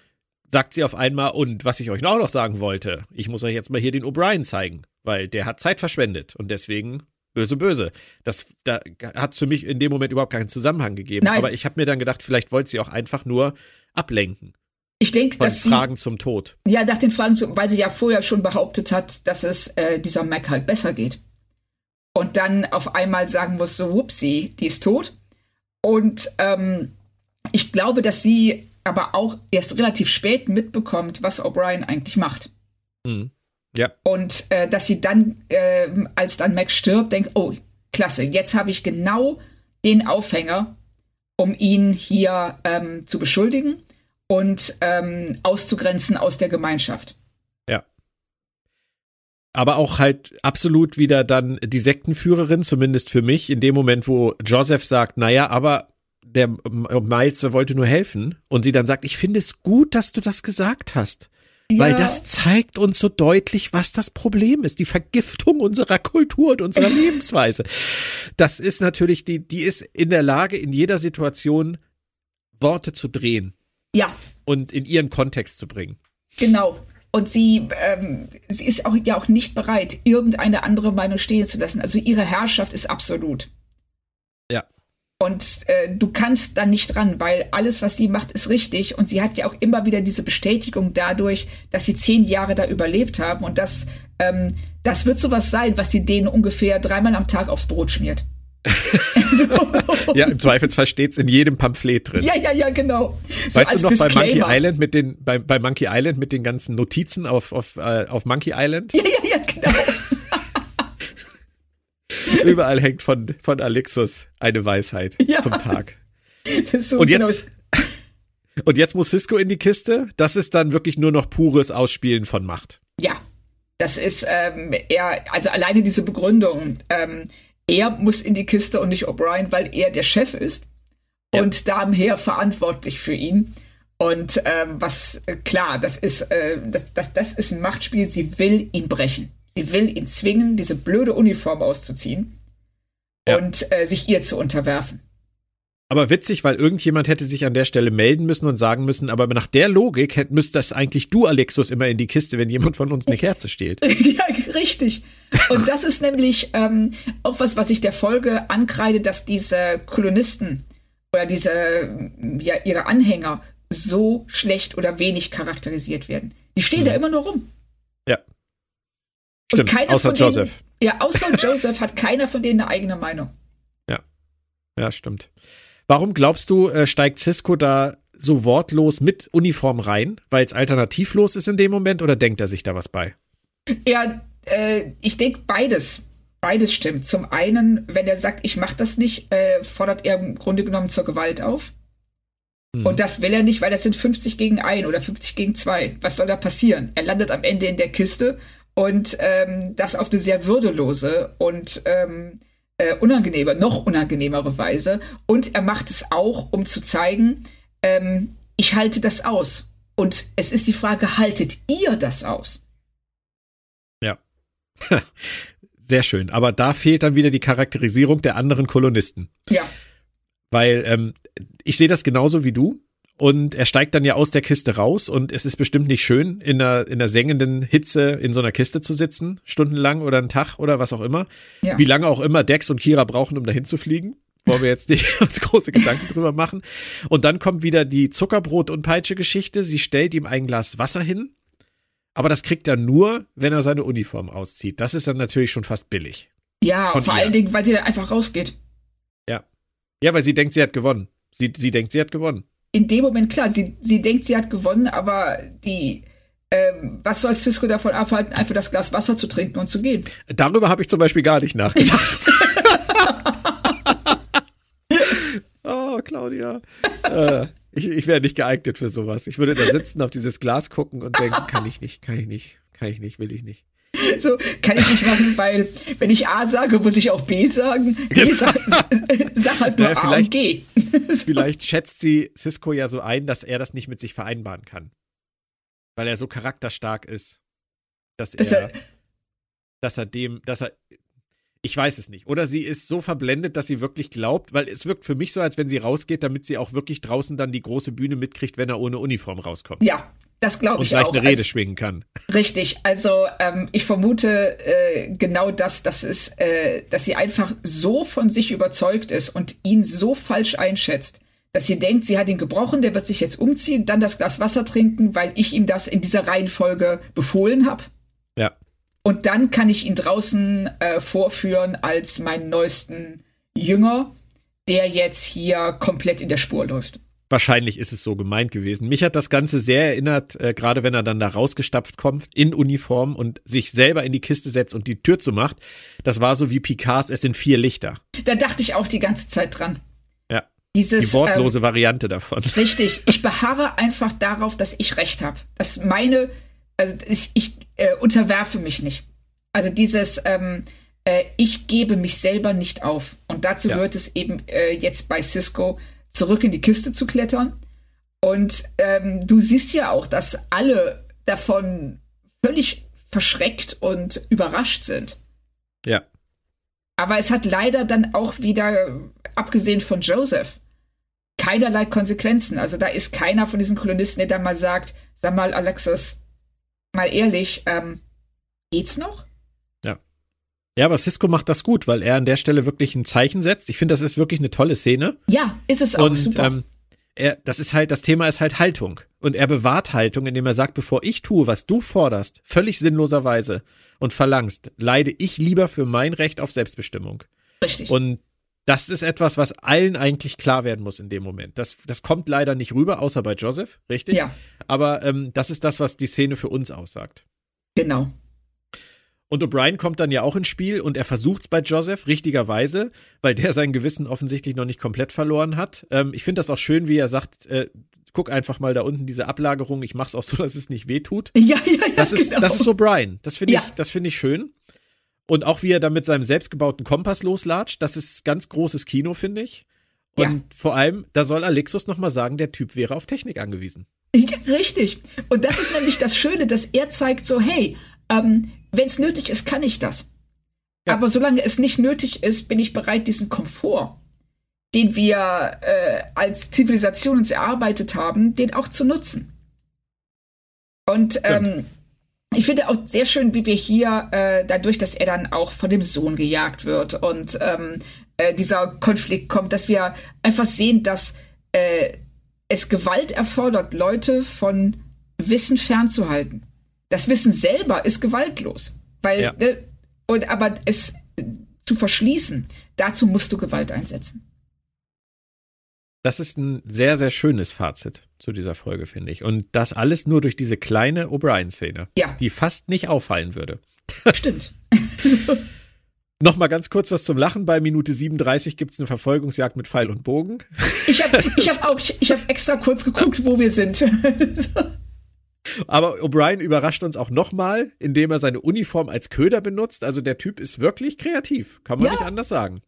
sagt sie auf einmal, und was ich euch auch noch sagen wollte, ich muss euch jetzt mal hier den O'Brien zeigen, weil der hat Zeit verschwendet und deswegen böse, böse. Das da hat es für mich in dem Moment überhaupt keinen Zusammenhang gegeben. Nein. Aber ich habe mir dann gedacht, vielleicht wollte sie auch einfach nur ablenken Ich denke, dass sie, Fragen zum Tod. ja, nach den Fragen, zu- weil sie ja vorher schon behauptet hat, dass es äh, dieser Mac halt besser geht. Und dann auf einmal sagen muss, so, whoopsie, die ist tot. Und ähm, ich glaube, dass sie aber auch erst relativ spät mitbekommt, was O'Brien eigentlich macht. Mhm. Ja. Und äh, dass sie dann, ähm, als dann Mac stirbt, denkt, oh, klasse, jetzt habe ich genau den Aufhänger, um ihn hier ähm, zu beschuldigen und ähm, auszugrenzen aus der Gemeinschaft. Ja. Aber auch halt absolut wieder dann die Sektenführerin, zumindest für mich, in dem Moment, wo Joseph sagt, naja, aber der Miles wollte nur helfen und sie dann sagt, ich finde es gut, dass du das gesagt hast. Weil Ja. das zeigt uns so deutlich, was das Problem ist. Die Vergiftung unserer Kultur und unserer Lebensweise. Das ist natürlich, die, die ist in der Lage, in jeder Situation Worte zu drehen Ja, und in ihren Kontext zu bringen. genau. Und sie, ähm, sie ist auch ja auch nicht bereit, irgendeine andere Meinung stehen zu lassen. Also ihre Herrschaft ist absolut. Ja. Und äh, du kannst da nicht dran, weil alles, was sie macht, ist richtig. Und sie hat ja auch immer wieder diese Bestätigung dadurch, dass sie zehn Jahre da überlebt haben. Und das, ähm, das wird sowas sein, was sie denen ungefähr dreimal am Tag aufs Brot schmiert. so. Ja, im Zweifelsfall steht's in jedem Pamphlet drin. ja, ja, ja, genau. So weißt du noch bei Monkey Disclaimer. Island mit den bei, bei Monkey Island mit den ganzen Notizen auf auf, äh, auf Monkey Island? Ja, ja, ja, genau. Überall hängt von von Alexus eine Weisheit Ja. zum Tag. So Und genau jetzt und jetzt muss Cisco in die Kiste. Das ist dann wirklich nur noch pures Ausspielen von Macht. Ja, das ist ähm, er, also alleine diese Begründung. Ähm, er muss in die Kiste und nicht O'Brien, weil er der Chef ist Ja. und daher verantwortlich für ihn. Und ähm, was äh, klar, das ist äh, das, das, das ist ein Machtspiel. Sie will ihn brechen. Sie will ihn zwingen, diese blöde Uniform auszuziehen Ja. und äh, sich ihr zu unterwerfen. Aber witzig, weil irgendjemand hätte sich an der Stelle melden müssen und sagen müssen, aber nach der Logik hätt, müsste das eigentlich du, Alexus, immer in die Kiste, wenn jemand von uns eine Kerze stiehlt. ja, richtig. Und das ist nämlich ähm, auch was, was ich der Folge ankreide, dass diese Kolonisten oder diese, ja, ihre Anhänger so schlecht oder wenig charakterisiert werden. Die stehen da immer nur rum. Ja. Stimmt, außer von denen- Joseph. Ja, außer Joseph hat keiner von denen eine eigene Meinung. Ja, stimmt. Warum glaubst du, äh, steigt Cisco da so wortlos mit Uniform rein, weil es alternativlos ist in dem Moment oder denkt er sich da was bei? Ja, äh, ich denke beides. Beides stimmt. Zum einen, wenn er sagt, ich mache das nicht, äh, fordert er im Grunde genommen zur Gewalt auf. Und das will er nicht, weil das sind 50 gegen 1 oder 50 gegen 2. Was soll da passieren? Er landet am Ende in der Kiste und ähm, das auf eine sehr würdelose und ähm, äh, unangenehme, noch unangenehmere Weise. Und er macht es auch, um zu zeigen, ähm, ich halte das aus. Und es ist die Frage, haltet ihr das aus? Ja. Sehr schön. Aber da fehlt dann wieder die Charakterisierung der anderen Kolonisten. Ja. Weil ähm, ich sehe das genauso wie du. Und er steigt dann ja aus der Kiste raus und es ist bestimmt nicht schön, in einer, in einer sengenden Hitze in so einer Kiste zu sitzen, stundenlang oder einen Tag oder was auch immer. Ja. Wie lange auch immer Dex und Kira brauchen, um dahin zu fliegen. Wollen wir jetzt nicht uns große Gedanken drüber machen. Und dann kommt wieder die Zuckerbrot- und Peitsche-Geschichte. Sie stellt ihm ein Glas Wasser hin. Aber das kriegt er nur, wenn er seine Uniform auszieht. Das ist dann natürlich schon fast billig. Ja, Von vor ihr. allen Dingen, weil sie dann einfach rausgeht. Ja. Ja, weil sie denkt, sie hat gewonnen. Sie, sie denkt, sie hat gewonnen. In dem Moment, klar, sie, sie denkt, sie hat gewonnen, aber die, ähm, was soll Cisco davon abhalten, einfach das Glas Wasser zu trinken und zu gehen? Darüber habe ich zum Beispiel gar nicht nachgedacht. oh, Claudia. Äh, ich ich wäre nicht geeignet für sowas. Ich würde da sitzen, auf dieses Glas gucken und denken, kann ich nicht, kann ich nicht, kann ich nicht, will ich nicht. So kann ich nicht machen, weil wenn ich A sage, muss ich auch B sagen. Genau. Nee, sag, sag halt nur Naja, A und vielleicht- G. Vielleicht schätzt sie Cisco ja so ein, dass er das nicht mit sich vereinbaren kann. Weil er so charakterstark ist, dass Dass er, er- dass er dem, dass er, ich weiß es nicht. Oder sie ist so verblendet, dass sie wirklich glaubt, weil es wirkt für mich so, als wenn sie rausgeht, damit sie auch wirklich draußen dann die große Bühne mitkriegt, wenn er ohne Uniform rauskommt. Ja, das glaube ich gleich auch. eine Rede Als- schwingen kann. Richtig, also ähm, ich vermute äh, genau das, dass es, äh, dass sie einfach so von sich überzeugt ist und ihn so falsch einschätzt, dass sie denkt, sie hat ihn gebrochen, der wird sich jetzt umziehen, dann das Glas Wasser trinken, weil ich ihm das in dieser Reihenfolge befohlen habe. Ja. Und dann kann ich ihn draußen äh, vorführen als meinen neuesten Jünger, der jetzt hier komplett in der Spur läuft. Wahrscheinlich ist es so gemeint gewesen. Mich hat das Ganze sehr erinnert, äh, gerade wenn er dann da rausgestapft kommt, in Uniform und sich selber in die Kiste setzt und die Tür zumacht. Das war so wie Picards, es sind vier Lichter. Da dachte ich auch die ganze Zeit dran. Ja. Dieses, Die wortlose Variante davon. Richtig, ich beharre einfach darauf, dass ich recht habe. Dass meine, also ich, ich äh, unterwerfe mich nicht. Also dieses, ähm, äh, ich gebe mich selber nicht auf. Und dazu Ja. gehört es eben äh, jetzt bei Cisco, zurück in die Kiste zu klettern. Und ähm, du siehst ja auch, dass alle davon völlig verschreckt und überrascht sind. Ja. Aber es hat leider dann auch wieder, abgesehen von Joseph, keinerlei Konsequenzen. Also da ist keiner von diesen Kolonisten, der dann mal sagt, sag mal, Alexis, mal ehrlich, ähm, geht's noch? Ja, aber Cisco macht das gut, weil er an der Stelle wirklich ein Zeichen setzt. Ich finde, das ist wirklich eine tolle Szene. Ja, ist es auch und super. ähm, er, das ist halt, das Thema ist halt Haltung. Und er bewahrt Haltung, indem er sagt, bevor ich tue, was du forderst, völlig sinnloserweise und verlangst, leide ich lieber für mein Recht auf Selbstbestimmung. Richtig. Und das ist etwas, was allen eigentlich klar werden muss in dem Moment. Das, das kommt leider nicht rüber, außer bei Joseph, richtig? Ja. Aber ähm, das ist das, was die Szene für uns aussagt. genau. Und O'Brien kommt dann ja auch ins Spiel und er versucht's bei Joseph, richtigerweise, weil der sein Gewissen offensichtlich noch nicht komplett verloren hat. Ähm, ich finde das auch schön, wie er sagt, äh, guck einfach mal da unten diese Ablagerung, ich mach's auch so, dass es nicht wehtut. Ja, ja, ja. Das ist, genau. das ist O'Brien. Das finde Ja. ich, das finde ich schön. Und auch wie er da mit seinem selbstgebauten Kompass loslatscht, das ist ganz großes Kino, finde ich. Und Ja. vor allem, da soll Alexus noch mal sagen, der Typ wäre auf Technik angewiesen. Ja, richtig. Und das ist nämlich das Schöne, dass er zeigt so, hey, ähm, wenn es nötig ist, kann ich das. Ja. Aber solange es nicht nötig ist, bin ich bereit, diesen Komfort, den wir äh, als Zivilisation uns erarbeitet haben, den auch zu nutzen. Und ähm, ich finde auch sehr schön, wie wir hier, äh, dadurch, dass er dann auch von dem Sohn gejagt wird und ähm, äh, dieser Konflikt kommt, dass wir einfach sehen, dass äh, es Gewalt erfordert, Leute von Wissen fernzuhalten. Das Wissen selber ist gewaltlos. Weil, ja. ne, und, aber es zu verschließen, dazu musst du Gewalt einsetzen. Das ist ein sehr, sehr schönes Fazit zu dieser Folge, finde ich. Und das alles nur durch diese kleine O'Brien-Szene, ja. die fast nicht auffallen würde. Stimmt. Nochmal ganz kurz was zum Lachen. Bei Minute 37 gibt es eine Verfolgungsjagd mit Pfeil und Bogen. Ich habe ich hab auch, ich, ich habe extra kurz geguckt, wo wir sind. Aber O'Brien überrascht uns auch nochmal, indem er seine Uniform als Köder benutzt. Also der Typ ist wirklich kreativ, kann man ja, nicht anders sagen.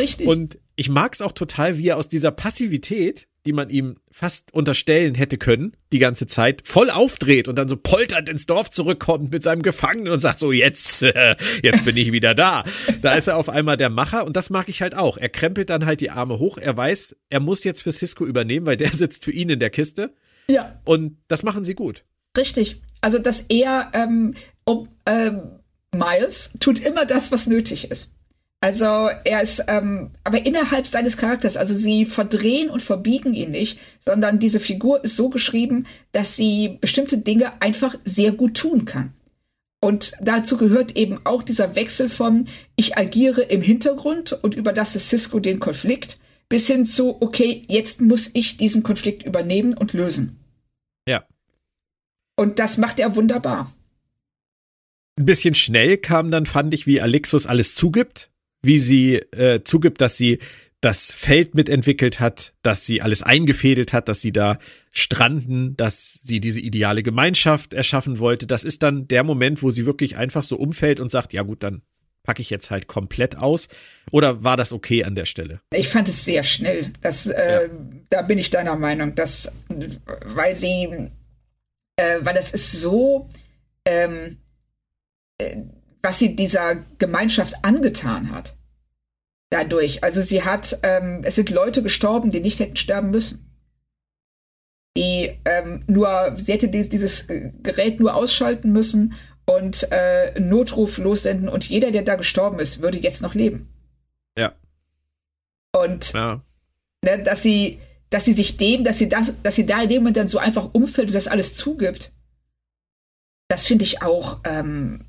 Richtig. Und ich mag es auch total, wie er aus dieser Passivität, die man ihm fast unterstellen hätte können, die ganze Zeit, voll aufdreht und dann so polternd ins Dorf zurückkommt mit seinem Gefangenen und sagt so, jetzt, äh, jetzt bin ich wieder da. Da ist er auf einmal der Macher und das mag ich halt auch. Er krempelt dann halt die Arme hoch. Er weiß, er muss jetzt für Cisco übernehmen, weil der sitzt für ihn in der Kiste. Ja. Und das machen sie gut. Richtig. Also, dass er, ähm, ob, ähm, Miles tut immer das, was nötig ist. Also er ist, ähm, aber innerhalb seines Charakters, also sie verdrehen und verbiegen ihn nicht, sondern diese Figur ist so geschrieben, dass sie bestimmte Dinge einfach sehr gut tun kann. Und dazu gehört eben auch dieser Wechsel von ich agiere im Hintergrund und überlasse Cisco den Konflikt, bis hin zu, okay, jetzt muss ich diesen Konflikt übernehmen und lösen. Und das macht er wunderbar. Ein bisschen schnell kam dann, fand ich, wie Alexus alles zugibt, wie sie äh, zugibt, dass sie das Feld mitentwickelt hat, dass sie alles eingefädelt hat, dass sie da stranden, dass sie diese ideale Gemeinschaft erschaffen wollte. Das ist dann der Moment, wo sie wirklich einfach so umfällt und sagt, ja gut, dann packe ich jetzt halt komplett aus. Oder war das okay an der Stelle? Ich fand es sehr schnell. Das, äh, ja. Da bin ich deiner Meinung, dass, weil sie äh, weil das ist so, ähm, äh, was sie dieser Gemeinschaft angetan hat. Dadurch. Also sie hat, ähm, es sind Leute gestorben, die nicht hätten sterben müssen. Die ähm, nur, sie hätte dieses, dieses äh, Gerät nur ausschalten müssen und äh, Notruf lossenden und jeder, der da gestorben ist, würde jetzt noch leben. Ja. Und ja. Ne, dass sie, dass sie sich dem, dass sie das, dass sie da in dem Moment dann so einfach umfällt und das alles zugibt, das finde ich auch, ähm,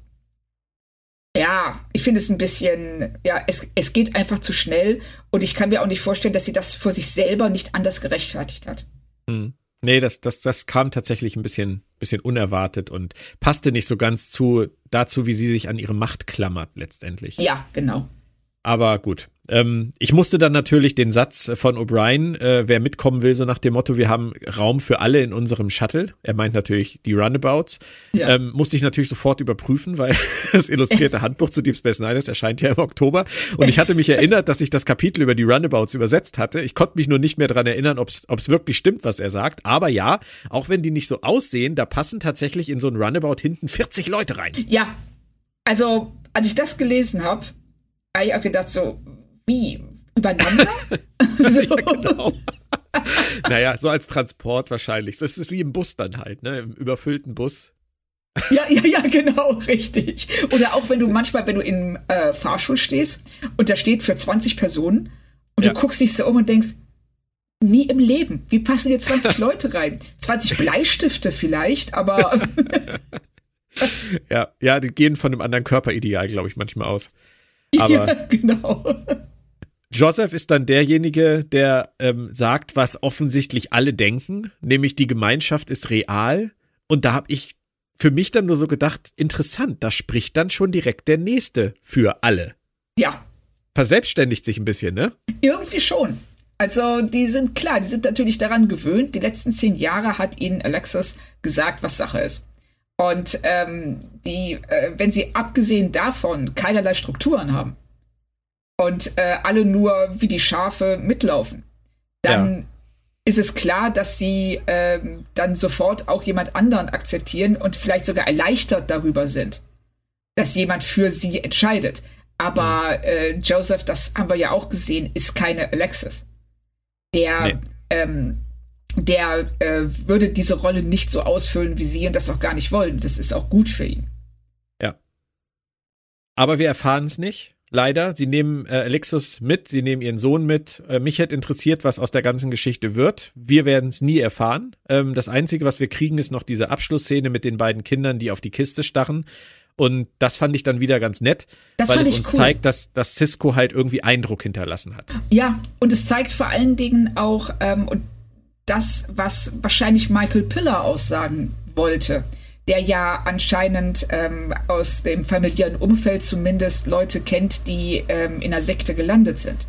ja, ich finde es ein bisschen, ja, es, es geht einfach zu schnell und ich kann mir auch nicht vorstellen, dass sie das vor sich selber nicht anders gerechtfertigt hat. Hm. Nee, das, das, das kam tatsächlich ein bisschen, bisschen unerwartet und passte nicht so ganz zu dazu, wie sie sich an ihre Macht klammert letztendlich. Ja, genau. Aber gut, ähm, ich musste dann natürlich den Satz von O'Brien, äh, wer mitkommen will, so nach dem Motto, wir haben Raum für alle in unserem Shuttle. Er meint natürlich die Runabouts. Ja. Ähm, musste ich natürlich sofort überprüfen, weil das illustrierte Handbuch zu Deep Space Nine, das erscheint ja im Oktober. Und ich hatte mich erinnert, dass ich das Kapitel über die Runabouts übersetzt hatte. Ich konnte mich nur nicht mehr dran erinnern, ob es wirklich stimmt, was er sagt. Aber ja, auch wenn die nicht so aussehen, da passen tatsächlich in so ein Runabout hinten 40 Leute rein. Ja, also als ich das gelesen habe, habe ich auch gedacht so, wie? Übereinander? so. ja, genau. naja, so als Transport wahrscheinlich. Das ist wie im Bus dann halt, ne? Im überfüllten Bus. Ja, ja, ja, genau, richtig. Oder auch wenn du manchmal, wenn du im äh, Fahrstuhl stehst und da steht für 20 Personen und ja. du guckst dich so um und denkst, nie im Leben. Wie passen hier 20 Leute rein? 20 Bleistifte vielleicht, aber. ja, ja, die gehen von einem anderen Körperideal, glaube ich, manchmal aus. Aber ja, genau. Joseph ist dann derjenige, der ähm, sagt, was offensichtlich alle denken, nämlich die Gemeinschaft ist real. Und da habe ich für mich dann nur so gedacht, interessant, da spricht dann schon direkt der Nächste für alle. Ja. Verselbstständigt sich ein bisschen, ne? Irgendwie schon. Also, die sind klar, die sind natürlich daran gewöhnt. Die letzten zehn Jahre hat ihnen Alexis gesagt, was Sache ist. Und ähm, die, äh, wenn sie abgesehen davon keinerlei Strukturen haben und äh, alle nur wie die Schafe mitlaufen, dann ja. ist es klar, dass sie ähm, dann sofort auch jemand anderen akzeptieren und vielleicht sogar erleichtert darüber sind. dass jemand für sie entscheidet. Aber äh, Joseph, das haben wir ja auch gesehen, ist keine Alexis. Der, nee. ähm, der äh, würde diese Rolle nicht so ausfüllen wie sie und das auch gar nicht wollen. Das ist auch gut für ihn. Ja. Aber wir erfahren es nicht. Leider. Sie nehmen äh, Alexis mit, sie nehmen ihren Sohn mit. Äh, mich hätte interessiert, was aus der ganzen Geschichte wird. Wir werden es nie erfahren. Ähm, das Einzige, was wir kriegen, ist noch diese Abschlussszene mit den beiden Kindern, die auf die Kiste starren. Und das fand ich dann wieder ganz nett, das weil es uns cool. zeigt, dass, dass Cisco halt irgendwie Eindruck hinterlassen hat. Ja, und es zeigt vor allen Dingen auch ähm, das, was wahrscheinlich Michael Piller aussagen wollte, der ja anscheinend ähm, aus dem familiären Umfeld zumindest Leute kennt, die ähm, in einer Sekte gelandet sind.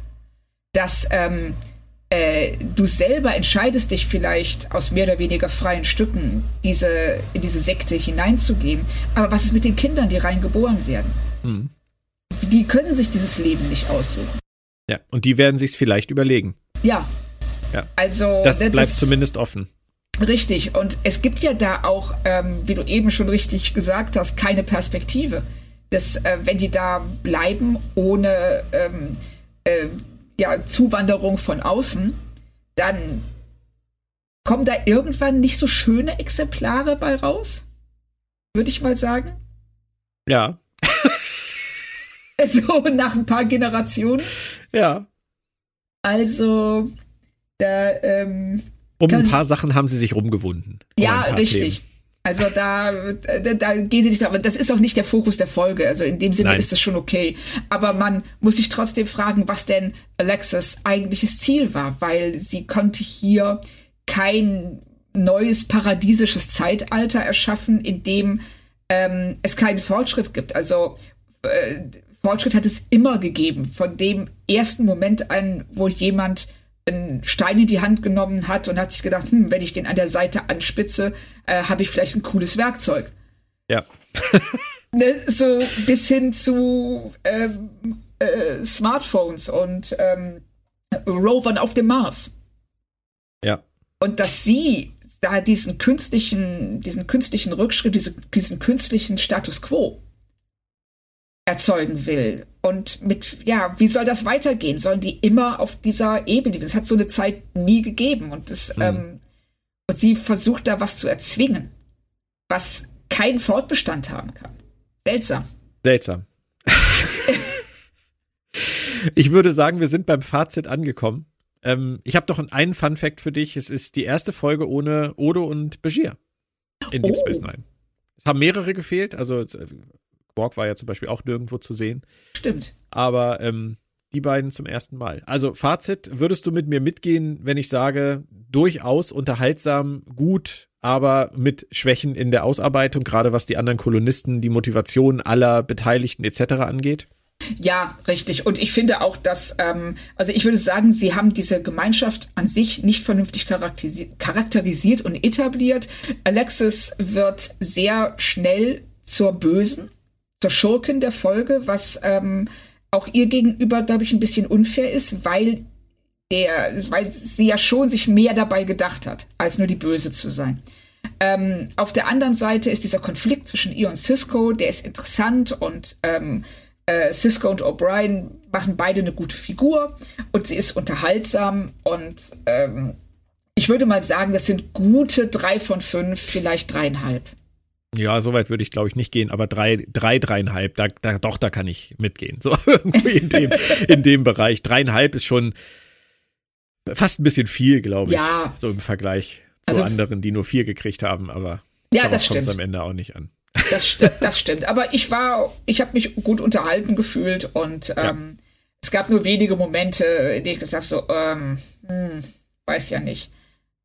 Dass ähm, äh, du selber entscheidest dich vielleicht aus mehr oder weniger freien Stücken, diese, in diese Sekte hineinzugehen. Aber was ist mit den Kindern, die reingeboren werden? Hm. Die können sich dieses Leben nicht aussuchen. Ja, und die werden sich vielleicht überlegen. Ja. Ja. Also. Das bleibt das, zumindest offen. Richtig. Und es gibt ja da auch, ähm, wie du eben schon richtig gesagt hast, keine Perspektive. Dass, äh, wenn die da bleiben ohne ähm, äh, ja, Zuwanderung von außen, dann kommen da irgendwann nicht so schöne Exemplare bei raus? Würde ich mal sagen. Ja. so nach ein paar Generationen. Ja. Also, da. Ähm, um ein paar Sachen haben sie sich rumgewunden. Ja, richtig. Themen. Also da, da, da gehen sie nicht, aber das ist auch nicht der Fokus der Folge. Also in dem Sinne Nein. ist das schon okay. Aber man muss sich trotzdem fragen, was denn Alexis eigentliches Ziel war, weil sie konnte hier kein neues paradiesisches Zeitalter erschaffen, in dem ähm, es keinen Fortschritt gibt. Also äh, Fortschritt hat es immer gegeben. Von dem ersten Moment an, wo jemand einen Stein in die Hand genommen hat und hat sich gedacht, hm, wenn ich den an der Seite anspitze, äh, habe ich vielleicht ein cooles Werkzeug. Ja. ne, so bis hin zu ähm, äh, Smartphones und ähm, Rovern auf dem Mars. Ja. Und dass sie da diesen künstlichen, diesen künstlichen Rückschritt, diese, diesen künstlichen Status quo erzeugen will. Und mit, ja, wie soll das weitergehen? Sollen die immer auf dieser Ebene? Das hat so eine Zeit nie gegeben. Und das, mhm. ähm, und sie versucht da was zu erzwingen, was keinen Fortbestand haben kann. Seltsam. Seltsam. ich würde sagen, wir sind beim Fazit angekommen. Ähm, ich habe noch einen Fun Fact für dich. Es ist die erste Folge ohne Odo und Begier in Deep oh. Space Nine. Es haben mehrere gefehlt, also äh, Borg war ja zum Beispiel auch nirgendwo zu sehen. Stimmt. Aber ähm, die beiden zum ersten Mal. Also Fazit, würdest du mit mir mitgehen, wenn ich sage, durchaus unterhaltsam, gut, aber mit Schwächen in der Ausarbeitung, gerade was die anderen Kolonisten, die Motivation aller Beteiligten etc. angeht? Ja, richtig. Und ich finde auch, dass, ähm, also ich würde sagen, sie haben diese Gemeinschaft an sich nicht vernünftig charakterisiert, charakterisiert und etabliert. Alexis wird sehr schnell zur Bösen zur Schurkin der Folge, was ähm, auch ihr gegenüber, glaube ich, ein bisschen unfair ist, weil der, weil sie ja schon sich mehr dabei gedacht hat, als nur die Böse zu sein. Ähm, auf der anderen Seite ist dieser Konflikt zwischen ihr und Cisco, der ist interessant und ähm, äh, Cisco und O'Brien machen beide eine gute Figur und sie ist unterhaltsam und ähm, ich würde mal sagen, das sind gute drei von fünf, vielleicht dreieinhalb. Ja, so weit würde ich, glaube ich, nicht gehen, aber drei, drei, dreieinhalb, da, da, doch, da kann ich mitgehen. So irgendwie in dem, in dem Bereich. Dreieinhalb ist schon fast ein bisschen viel, glaube ich. Ja. So im Vergleich zu also, anderen, die nur vier gekriegt haben, aber ja, das kommt am Ende auch nicht an. Das, st das stimmt. Aber ich war, ich habe mich gut unterhalten gefühlt und ähm, ja. es gab nur wenige Momente, in denen ich gesagt habe, so, ähm, hm, weiß ja nicht.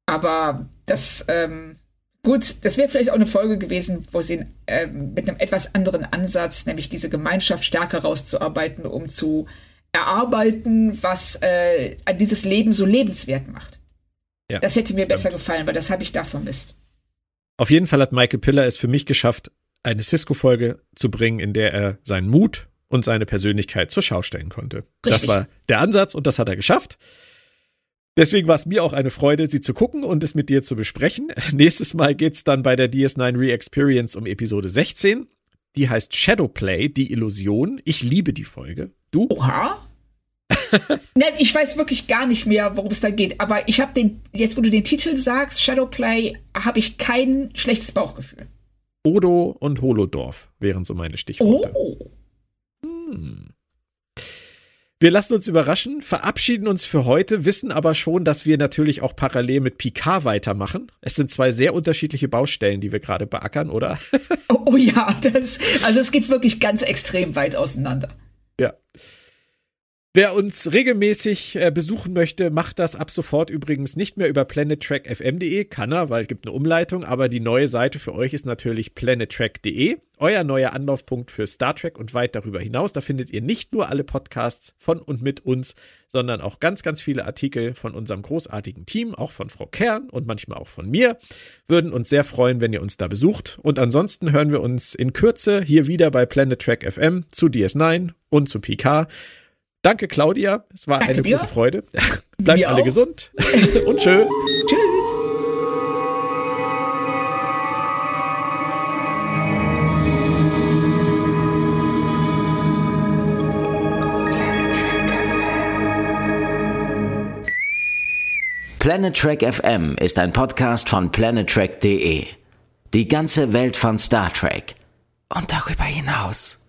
Aber das, ähm, Gut, das wäre vielleicht auch eine Folge gewesen, wo sie äh, mit einem etwas anderen Ansatz, nämlich diese Gemeinschaft stärker rauszuarbeiten, um zu erarbeiten, was äh, dieses Leben so lebenswert macht. Ja, das hätte mir stimmt. besser gefallen, weil das habe ich da vermisst. Auf jeden Fall hat Michael Piller es für mich geschafft, eine Cisco-Folge zu bringen, in der er seinen Mut und seine Persönlichkeit zur Schau stellen konnte. Richtig. Das war der Ansatz und das hat er geschafft. Deswegen war es mir auch eine Freude, sie zu gucken und es mit dir zu besprechen. Nächstes Mal geht's dann bei der DS9 Re-Experience um Episode 16. Die heißt Shadowplay, die Illusion. Ich liebe die Folge. Du? Oha. ne, ich weiß wirklich gar nicht mehr, worum es da geht. Aber ich habe den, jetzt wo du den Titel sagst, Shadowplay, habe ich kein schlechtes Bauchgefühl. Odo und Holodorf wären so meine Stichworte. Oh. Hm. Wir lassen uns überraschen, verabschieden uns für heute, wissen aber schon, dass wir natürlich auch parallel mit Picard weitermachen. Es sind zwei sehr unterschiedliche Baustellen, die wir gerade beackern, oder? oh, oh ja, das, also es geht wirklich ganz extrem weit auseinander. Ja. Wer uns regelmäßig äh, besuchen möchte, macht das ab sofort übrigens nicht mehr über planettrackfm.de, kann er, weil es gibt eine Umleitung, aber die neue Seite für euch ist natürlich planettrack.de, euer neuer Anlaufpunkt für Star Trek und weit darüber hinaus. Da findet ihr nicht nur alle Podcasts von und mit uns, sondern auch ganz, ganz viele Artikel von unserem großartigen Team, auch von Frau Kern und manchmal auch von mir. Würden uns sehr freuen, wenn ihr uns da besucht. Und ansonsten hören wir uns in Kürze hier wieder bei Planet Track FM zu DS9 und zu PK. Danke, Claudia. Es war Danke eine dir. große Freude. Bleibt alle auch. gesund und schön. Tschüss. Planet Trek FM ist ein Podcast von planettrek.de. Die ganze Welt von Star Trek und darüber hinaus.